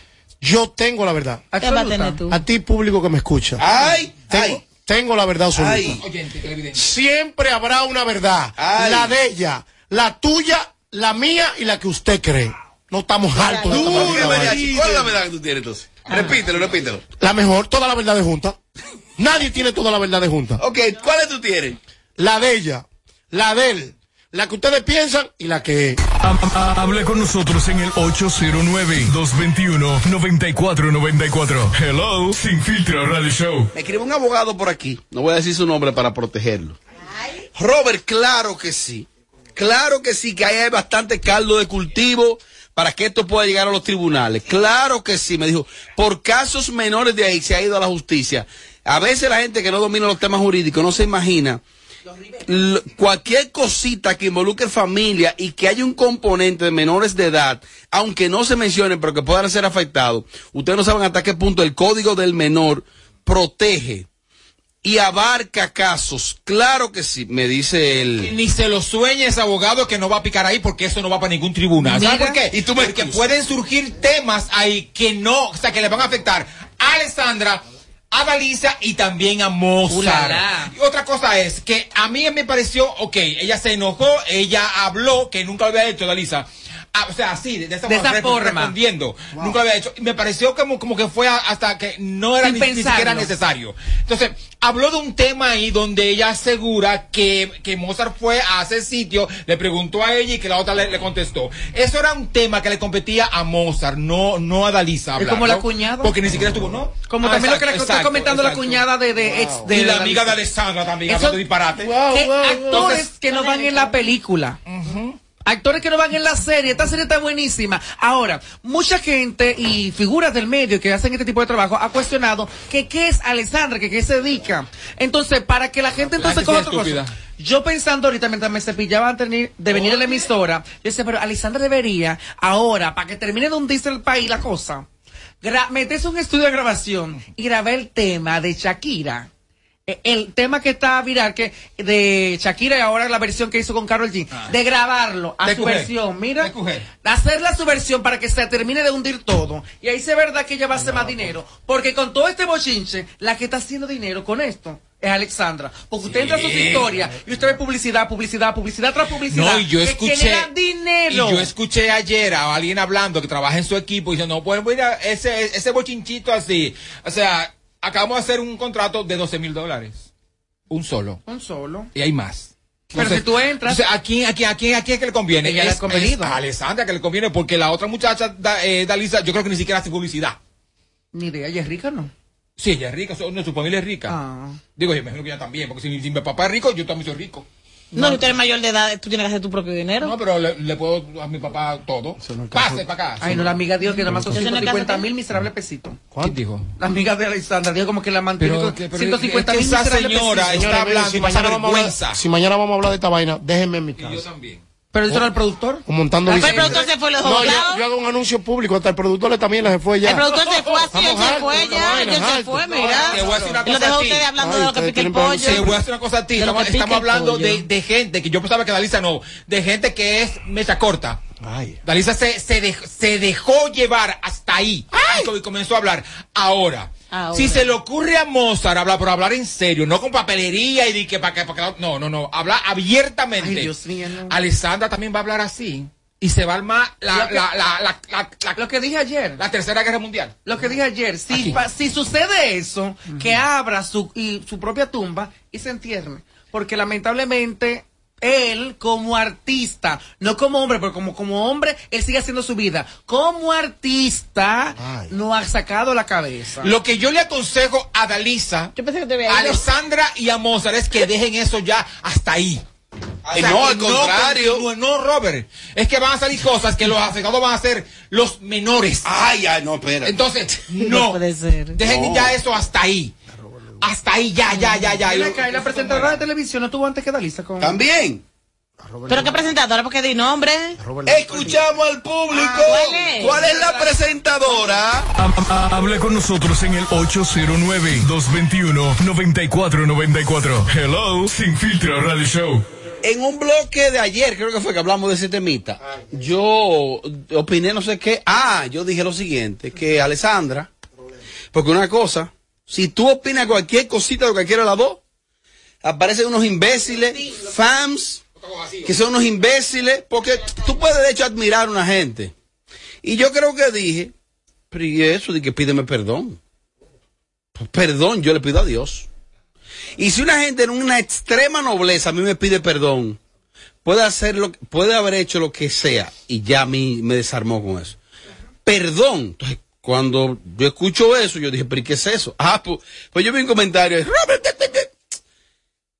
Speaker 22: Yo tengo la verdad.
Speaker 3: ¿Qué va a tener tú?
Speaker 22: A ti, público que me escucha.
Speaker 2: Ay,
Speaker 22: Tengo,
Speaker 2: ay,
Speaker 22: tengo la verdad absoluta.
Speaker 2: ay.
Speaker 5: Oyente.
Speaker 22: Siempre habrá una verdad.
Speaker 2: Ay.
Speaker 22: La de ella, la tuya, la mía y la que usted cree. No estamos vaina.
Speaker 2: mariachi. ¿Cuál es la verdad que tú tienes entonces? Repítelo, repítelo.
Speaker 22: La mejor, toda la verdad de junta. Nadie tiene toda la verdad de junta.
Speaker 2: Ok, ¿cuáles tú tienes?
Speaker 22: La de ella, la de él, la que ustedes piensan y la que
Speaker 7: Hable con nosotros en el 809-221-9494. Hello, Sin Filtro Radio Show.
Speaker 2: Me escribe un abogado por aquí. No voy a decir su nombre para protegerlo. Robert, claro que sí. Claro que sí, que ahí hay bastante caldo de cultivo para que esto pueda llegar a los tribunales. Claro que sí, me dijo. Por casos menores de ahí se ha ido a la justicia. A veces la gente que no domina los temas jurídicos no se imagina cualquier cosita que involucre familia y que haya un componente de menores de edad, aunque no se mencione, pero que puedan ser afectados, ustedes no saben hasta qué punto el código del menor protege y abarca casos. Claro que sí, me dice él.
Speaker 5: Ni se lo sueñe ese abogado que no va a picar ahí porque eso no va para ningún tribunal. ¿Sabes por qué?
Speaker 2: y tú me
Speaker 5: porque
Speaker 2: excusas.
Speaker 5: pueden surgir temas ahí que no, o sea, que le van a afectar a Alessandra, a Dalisa y también a Mozart. Y otra cosa es que a mí me pareció, ok, ella se enojó, ella habló, que nunca lo había hecho Dalisa. Ah, o sea, así, de, de esa,
Speaker 6: De esa forma.
Speaker 5: respondiendo. Nunca lo había hecho. Y me pareció como, como que fue a- hasta que no era ni, siquiera necesario. Entonces, habló de un tema ahí donde ella asegura que, que Mozart fue a ese sitio, le preguntó a ella y que la otra le, le contestó. Eso era un tema que le competía a Mozart, no, no a Dalisa.
Speaker 6: Como la cuñada.
Speaker 5: Porque ni siquiera estuvo, ¿no?
Speaker 6: Como
Speaker 5: Ah,
Speaker 6: también lo que le está
Speaker 5: exacto,
Speaker 6: comentando la cuñada de, de ex de
Speaker 5: Y la amiga de Alessandra también,
Speaker 6: Eso-
Speaker 5: hablando disparate.
Speaker 6: que actores
Speaker 5: Entonces,
Speaker 6: que no van en la película. Actores que no van en la serie, esta serie está buenísima. Ahora, mucha gente y figuras del medio que hacen este tipo de trabajo ha cuestionado que qué es Alessandra, que qué se dedica. Entonces, para que la gente entonces coja otra cosa. Yo pensando ahorita mientras me cepillaba antes de venir- a la emisora, yo decía, pero Alessandra debería, ahora, para que termine de hundirse el país la cosa, meterse un estudio de grabación y grabar el tema de Shakira. Eh, El tema que está viral, que de Shakira y ahora la versión que hizo con Carol G, de grabarlo a
Speaker 5: De
Speaker 6: su
Speaker 5: coger.
Speaker 6: versión, mira,
Speaker 5: De
Speaker 6: hacerla a su versión para que se termine de hundir todo. Y ahí se verdad que ella va a hacer más dinero, porque con todo este bochinche, la que está haciendo dinero con esto es Alexandra. Porque usted entra a sus historias y usted ve publicidad, publicidad, publicidad tras publicidad.
Speaker 5: No, y yo
Speaker 6: que
Speaker 5: escuché.
Speaker 6: dinero.
Speaker 5: Y yo escuché ayer a alguien hablando que trabaja en su equipo y dice, no, pues mira, ese, ese bochinchito así. O sea, acabamos de hacer un contrato de 12 mil dólares. Un solo.
Speaker 6: Un solo.
Speaker 5: Y hay más.
Speaker 6: Pero si tú entras-
Speaker 5: entonces, ¿a quién, a quién, a quién, a quién es que le conviene?
Speaker 6: Le
Speaker 5: Es-
Speaker 6: convenido.
Speaker 5: es a Alessandra que le conviene porque la otra muchacha, da, eh, Dalisa, yo creo que ni siquiera hace publicidad.
Speaker 6: Ni idea, ella es rica, ¿no?
Speaker 5: Sí, ella es rica, su, no, su familia es rica.
Speaker 6: Ah.
Speaker 5: Digo, yo me imagino que ella también, porque si, si mi papá es rico, yo también soy rico.
Speaker 3: No, si tú eres mayor de edad, tú tienes que hacer tu propio dinero.
Speaker 5: No, pero le, le puedo a mi papá todo. Pase para acá.
Speaker 6: Ay, no, la amiga dijo que nada más son
Speaker 3: Eso no es
Speaker 6: 150
Speaker 3: caso
Speaker 6: mil miserables pesitos.
Speaker 5: ¿Cuánto dijo?
Speaker 6: La amiga de Alexandra dijo como que la mantiene
Speaker 5: Pero
Speaker 6: con
Speaker 5: que- pero
Speaker 6: 150
Speaker 5: es que
Speaker 6: mil
Speaker 5: esa
Speaker 6: miserables
Speaker 5: señora
Speaker 6: pesitos.
Speaker 5: está hablando
Speaker 22: si
Speaker 5: y pasa
Speaker 22: mañana, vamos a hablar,
Speaker 5: vergüenza.
Speaker 22: si mañana vamos a hablar de esta vaina, déjenme en mi casa.
Speaker 5: Yo también.
Speaker 6: Pero eso era el productor.
Speaker 22: Montando
Speaker 3: El productor se fue, lo dejó
Speaker 22: No, yo, yo hago un anuncio público, hasta el productor también se fue ya.
Speaker 3: El productor se fue así, él se fue ya, él se fue,
Speaker 5: No,
Speaker 3: mira.
Speaker 5: te voy a decir una
Speaker 3: Y lo
Speaker 5: cosa
Speaker 3: dejó
Speaker 5: a ti.
Speaker 3: ustedes hablando
Speaker 22: Ay,
Speaker 3: de lo que pica el pollo.
Speaker 5: Te voy a decir una cosa a ti. Estamos, hablando de, de gente que yo pensaba que Dalisa no, de gente que es mecha corta.
Speaker 22: Ay.
Speaker 5: Dalisa se, se, dej- se dejó llevar hasta ahí y co- y comenzó a hablar. Ahora,
Speaker 3: Ahora.
Speaker 5: si se le ocurre a Mozart hablar, pero hablar en serio, no con papelería y de que para que, para que- no, no, no, hablar abiertamente.
Speaker 6: Ay, Dios mío, no.
Speaker 5: Alessandra también va a hablar así y se va a armar la,
Speaker 6: que-
Speaker 5: la, la, la, la- la-
Speaker 6: Lo que dije ayer.
Speaker 5: la tercera guerra mundial.
Speaker 6: Lo que dije ayer, si, pa- si sucede eso, que abra su, y, su propia tumba y se entierne. Porque lamentablemente él como artista, no como hombre, pero como, como hombre, él sigue haciendo su vida. Como artista,
Speaker 22: Ay.
Speaker 6: no ha sacado la cabeza.
Speaker 5: Lo que yo le aconsejo a Dalisa,
Speaker 3: Yo pensé que te había
Speaker 5: a. Alessandra y a Mozart es que dejen eso ya hasta ahí. O sea,
Speaker 26: no, al contrario.
Speaker 5: continúen. No, Robert. Es que van a salir cosas que los afectados van a ser los menores.
Speaker 26: Ay, ay, no, espera.
Speaker 5: Entonces,
Speaker 3: No
Speaker 5: no.
Speaker 3: puede ser.
Speaker 5: Dejen
Speaker 26: No.
Speaker 5: ya eso hasta ahí. Hasta ahí, ya, ya, ya, ya.
Speaker 6: Acá, y la presentadora de televisión no tuvo antes que Dalisa con...
Speaker 26: También.
Speaker 3: Pero qué presentadora, porque di nombre.
Speaker 26: Escuchamos al público.
Speaker 3: ¿cuál es?
Speaker 26: ¿Cuál es la presentadora?
Speaker 7: Ha- ha- Habla con nosotros en el 809-221-9494. Hello, Sin Filtro Radio Show.
Speaker 2: En un bloque de ayer, creo que fue que hablamos de ese temita, yo opiné no sé qué. Ah, yo dije lo siguiente, que Alessandra, porque una cosa, si tú opinas cualquier cosita de cualquiera de las dos, aparecen unos imbéciles, fans, que son unos imbéciles, porque tú puedes de hecho admirar a una gente. Y yo creo que dije, pero y eso de que pídeme perdón. Pues perdón, yo le pido a Dios. Y si una gente en una extrema nobleza a mí me pide perdón, puede hacer lo, puede haber hecho lo que sea y ya a mí me desarmó con eso. Perdón. Entonces, cuando yo escucho eso, yo dije, pero ¿y qué es eso? Ah, pues, pues yo vi un comentario,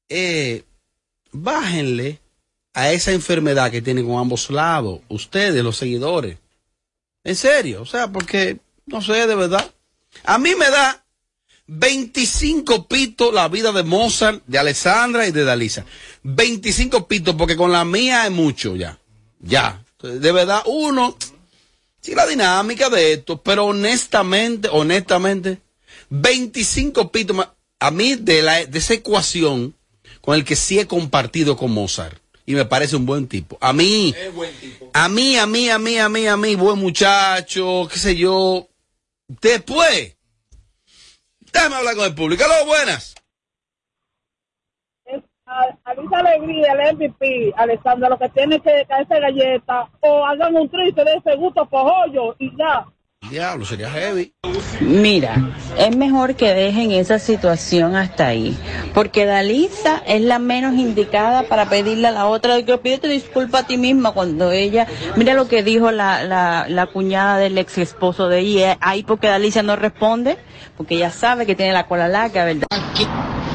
Speaker 2: eh, bájenle a esa enfermedad que tienen con ambos lados, ustedes, los seguidores. En serio, o sea, porque, no sé, de verdad. A mí me da 25 pitos la vida de Mozart, de Alessandra y de Dalisa. 25 pitos, porque con la mía es mucho ya. Ya. De verdad, uno, sí, la dinámica de esto, pero honestamente, honestamente, 25 pitos más. A mí, de, la, de esa ecuación, con el que sí he compartido con Mozart, y me parece un buen tipo. A mí, a mí, a mí, a mí, a mí, a mí, buen muchacho, qué sé yo. Después, déjame hablar con el público. Aló, buenas.
Speaker 8: Alisa Alegría, el MVP, Alessandra, lo que tiene que caerse galleta o hagan un triste de ese gusto cojollo y ya.
Speaker 2: Diablo, sería heavy.
Speaker 32: Mira, es mejor que dejen esa situación hasta ahí, porque Dalisa es la menos indicada para pedirle a la otra de que pídete disculpa a ti misma cuando ella, mira lo que dijo la, la, la cuñada del ex esposo de ella, ahí porque Dalisa no responde, porque ella sabe que tiene la cola larga, ¿verdad?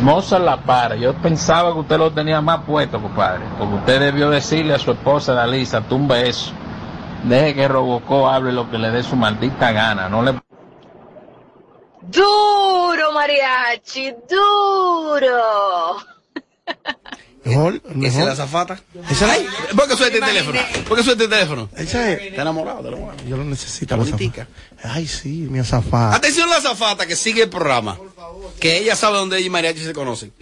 Speaker 33: Mozart la para. Yo pensaba que usted lo tenía más puesto, compadre. Porque usted debió decirle a su esposa, Dalisa, tumbe eso. Deje que Robocó hable lo que le dé su maldita gana. No le
Speaker 34: Duro, mariachi, duro.
Speaker 22: Mejor,
Speaker 2: ¿Esa es
Speaker 22: mejor.
Speaker 2: la zafata?
Speaker 22: Esa
Speaker 2: Ay, ¿Por qué suelta el teléfono? ¿Por qué suelta el teléfono?
Speaker 22: Esa es.
Speaker 2: Está enamorado, está enamorado.
Speaker 22: Yo lo necesito. La. Ay, sí, mi azafata.
Speaker 2: Atención la zafata que sigue el programa. Que ella sabe dónde ella y Mariachi se conocen.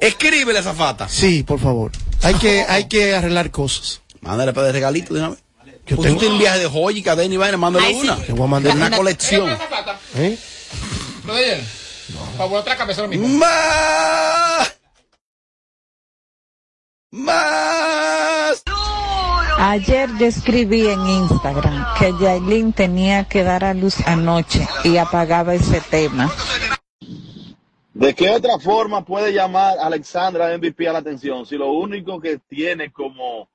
Speaker 2: Escribe la zafata.
Speaker 22: Sí, por favor. Hay que, hay que arreglar cosas.
Speaker 2: Mándale para de regalito de una vez.
Speaker 22: Yo
Speaker 2: Usted
Speaker 22: tengo-
Speaker 2: tiene un viaje de joya y cadena y vaina, mándale
Speaker 5: Ay, sí.
Speaker 2: una.
Speaker 22: Te voy a mandar
Speaker 2: una
Speaker 22: una-
Speaker 2: colección.
Speaker 22: ¿Eh?
Speaker 5: Lo de. Para volver otra cabeza lo mismo.
Speaker 2: Más. Más.
Speaker 35: Ayer yo escribí en Instagram que Yailin tenía que dar a luz anoche y apagaba ese tema.
Speaker 36: ¿De qué otra forma puede llamar Alexandra MVP a la atención si lo único que tiene como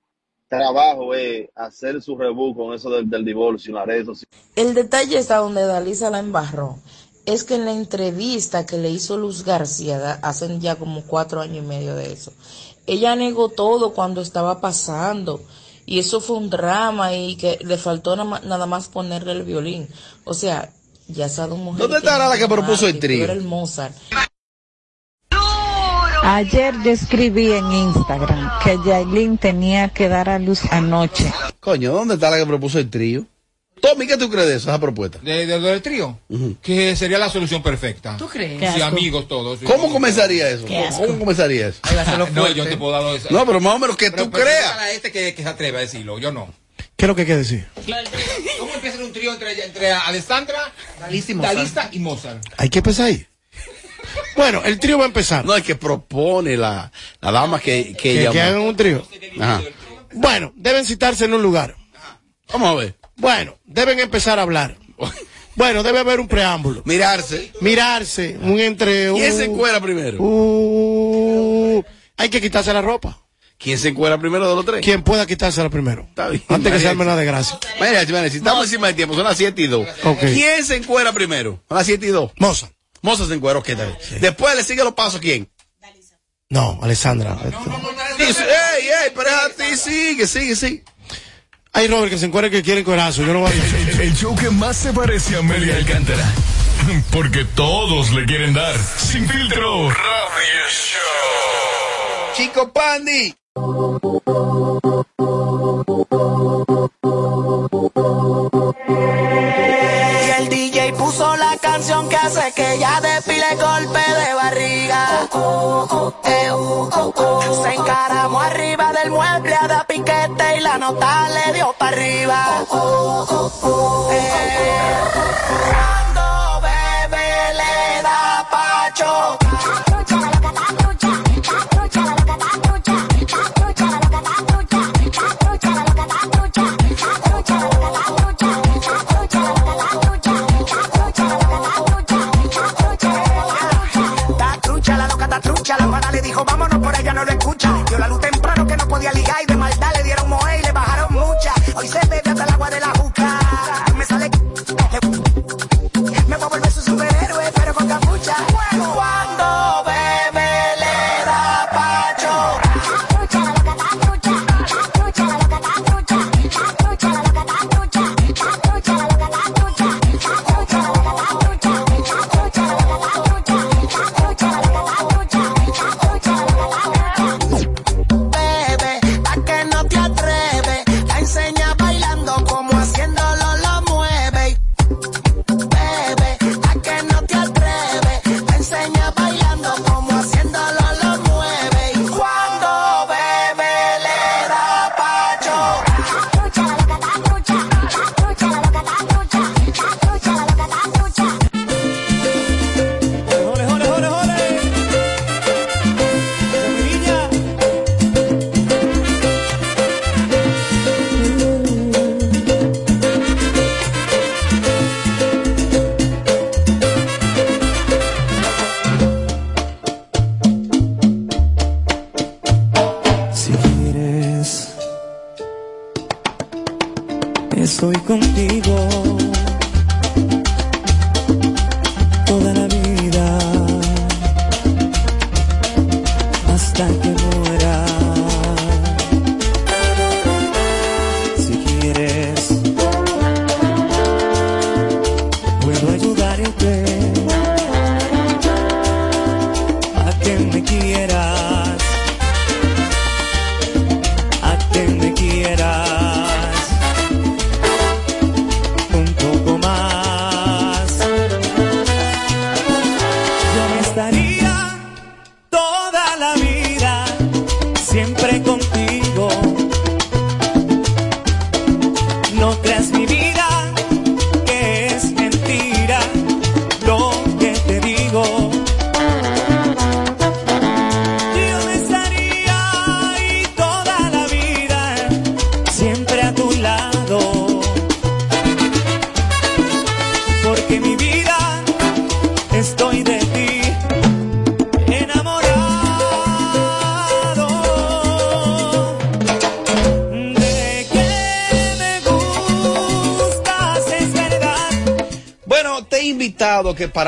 Speaker 36: trabajo es hacer su rebú con eso del, del divorcio en las redes sociales?
Speaker 37: El detalle está donde Dalisa la embarró. Es que en la entrevista que le hizo Luz García, da- hace ya como cuatro años y medio de eso, ella negó todo cuando estaba pasando. Y eso fue un drama y que le faltó nada más ponerle el violín. O sea, ya esa dos mujeres.
Speaker 2: ¿Dónde estará la que propuso el trío?
Speaker 37: Era el Mozart.
Speaker 35: Ayer yo escribí en Instagram que Yailin tenía que dar a luz anoche.
Speaker 2: Coño, ¿dónde está la que propuso el trío? Tommy, ¿qué tú crees de eso, esa propuesta?
Speaker 5: De, de del trío. Que sería la solución perfecta.
Speaker 3: ¿Tú crees?
Speaker 5: Sí, amigos todos. sí.
Speaker 2: ¿Cómo comenzaría eso?
Speaker 3: Qué asco.
Speaker 2: ¿Cómo comenzaría eso?
Speaker 5: no, yo te puedo dar eso.
Speaker 2: No, pero más o menos que tú creas.
Speaker 5: A este que, que se atreve a decirlo, yo no.
Speaker 22: ¿Qué es lo que quiere decir?
Speaker 5: ¿Cómo empieza un trío entre, entre Alessandra,
Speaker 6: Dalisa y Mozart.
Speaker 5: Dalisa y Mozart?
Speaker 22: Hay que empezar ahí. Bueno, el trío va a empezar.
Speaker 2: No, es que propone la, la dama que, que,
Speaker 22: Que,
Speaker 2: llamó.
Speaker 22: que hagan un trío.
Speaker 2: Ajá.
Speaker 22: Bueno, deben citarse en un lugar.
Speaker 2: Vamos a ver.
Speaker 22: Bueno, deben empezar a hablar. Bueno, debe haber un preámbulo.
Speaker 2: Mirarse.
Speaker 22: Mirarse, un entre...
Speaker 2: ¿Quién se encuera primero?
Speaker 22: uh, hay que quitarse la ropa.
Speaker 2: ¿Quién se encuera primero de los tres?
Speaker 22: Quien pueda quitársela primero.
Speaker 2: Está bien.
Speaker 22: Antes que se arme una desgracia.
Speaker 2: Mariachi, Mariachi, estamos encima del tiempo, son las 7 y 2.
Speaker 22: Ok.
Speaker 2: ¿Quién se encuera primero? Son las 7 y 2.
Speaker 22: Moza.
Speaker 2: Moza se encuera, ok, está bien. Después le sigue los pasos, ¿quién?
Speaker 22: No, Alessandra.
Speaker 2: Dice, ey, ey, pero es a ti, sigue, sigue, sigue.
Speaker 22: Hay Robert que se encuentre que quiere corazo. Yo no voy a decir.
Speaker 7: El, el show que más se parece a Amelia Alcántara. *laughs* Porque todos le quieren dar. Sin filtro. Radio Show.
Speaker 2: Chico Pandi.
Speaker 38: Ella despile golpe de barriga. Se encaramó arriba del mueble a dar piquete y la nota le dio para arriba. Eh, Cuando bebe le da pacho. Vámonos por ella, no lo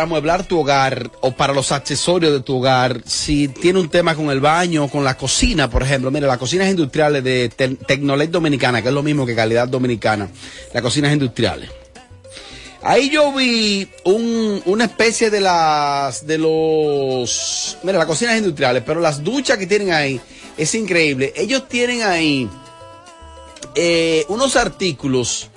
Speaker 2: para amueblar tu hogar o para los accesorios de tu hogar, si tiene un tema con el baño, con la cocina, por ejemplo, mire, las cocinas industriales de Te- Dominicana, que es lo mismo que calidad dominicana, las cocinas industriales. Ahí yo vi un- una especie de las, de los, mira, las cocinas industriales, pero las duchas que tienen ahí es increíble. Ellos tienen ahí eh, unos artículos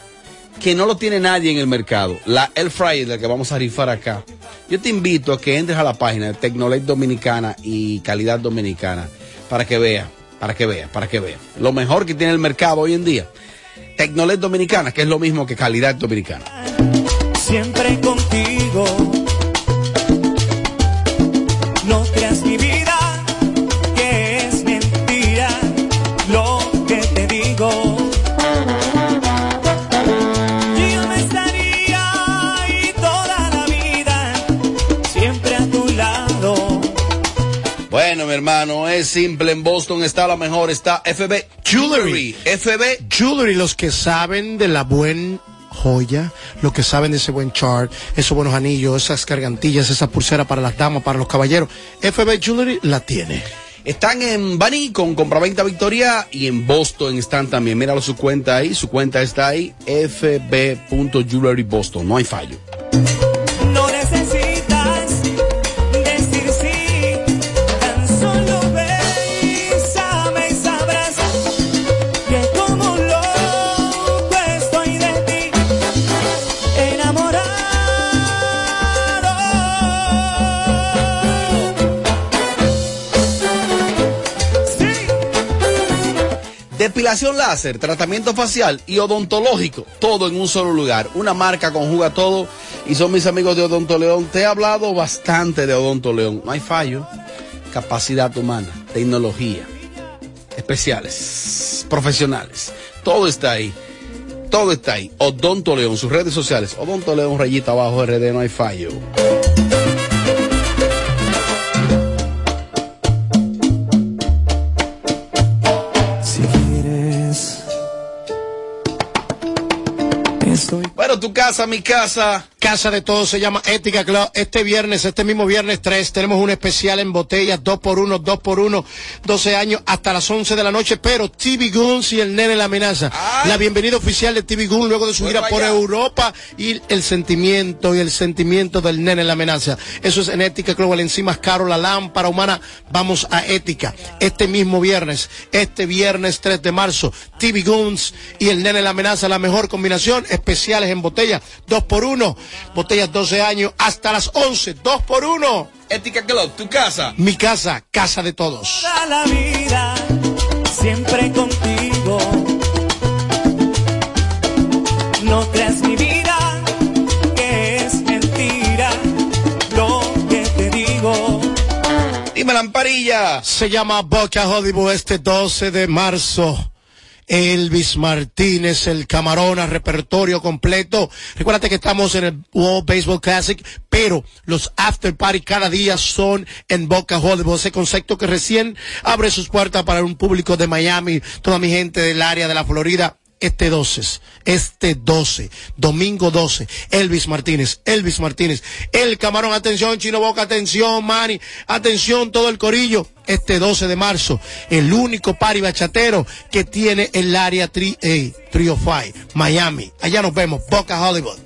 Speaker 2: que no lo tiene nadie en el mercado. La El Fryer del que vamos a rifar acá. Yo te invito a que entres a la página de Tecnolet Dominicana y Calidad Dominicana para que vea, para que vea, para que vea. Lo mejor que tiene el mercado hoy en día. Tecnolet Dominicana, que es lo mismo que Calidad Dominicana.
Speaker 21: siempre contigo.
Speaker 2: Bueno, mi hermano, es simple. En Boston está la mejor, está FB Jewelry. FB
Speaker 22: Jewelry, los que saben de la buen joya, los que saben de ese buen chart, esos buenos anillos, esas gargantillas, esa pulsera para las damas, para los caballeros. FB Jewelry la tiene.
Speaker 2: Están en Bani con Compraventa Victoria y en Boston están también. Míralo su cuenta ahí, su cuenta está ahí, fb.jewelry Boston, no hay fallo. Depilación láser, tratamiento facial y odontológico, todo en un solo lugar. Una marca conjuga todo y son mis amigos de Odonto León. Te he hablado bastante de Odonto León. No hay fallo. Capacidad humana, tecnología, especiales, profesionales. Todo está ahí. Todo está ahí. Odonto León, sus redes sociales. Odonto León, rayita abajo, RD, no hay fallo. Tu casa, mi casa.
Speaker 22: Casa de todos se llama Ética Club. Este viernes, este mismo viernes 3, tenemos un especial en botellas, 2 por 1 2 por 1 12 años hasta las 11 de la noche, pero TV Guns y el nene la amenaza. La bienvenida oficial de TV Guns luego de su gira por
Speaker 2: allá.
Speaker 22: Europa y el sentimiento y el sentimiento del nene la amenaza. Eso es en Ética Club, el encima caro, la lámpara humana. Vamos a Ética. Este mismo viernes, este viernes 3 de marzo, TV Guns y el nene la amenaza, la mejor combinación, especiales en botella, 2 por 1 botellas 12 años hasta las 11, 2 por 1
Speaker 2: Ética Club, tu casa.
Speaker 22: Mi casa, casa de todos.
Speaker 21: toda la vida, siempre contigo. No creas mi vida, que es mentira lo que te digo.
Speaker 2: Dime lamparilla.
Speaker 22: Se llama Boca Hollywood este 12 de marzo. Elvis Martínez, el Camarona, repertorio completo. Recuérdate que estamos en el World Baseball Classic, pero los after party cada día son en Boca Hollywood. Ese concepto que recién abre sus puertas para un público de Miami, toda mi gente del área de la Florida. Este 12, este 12, domingo 12, Elvis Martínez, Elvis Martínez, el camarón, atención, Chino Boca, atención, Manny, atención, todo el corillo, este 12 de marzo, el único party bachatero que tiene el área tri, eh, Trio Five, Miami. Allá nos vemos, Boca Hollywood.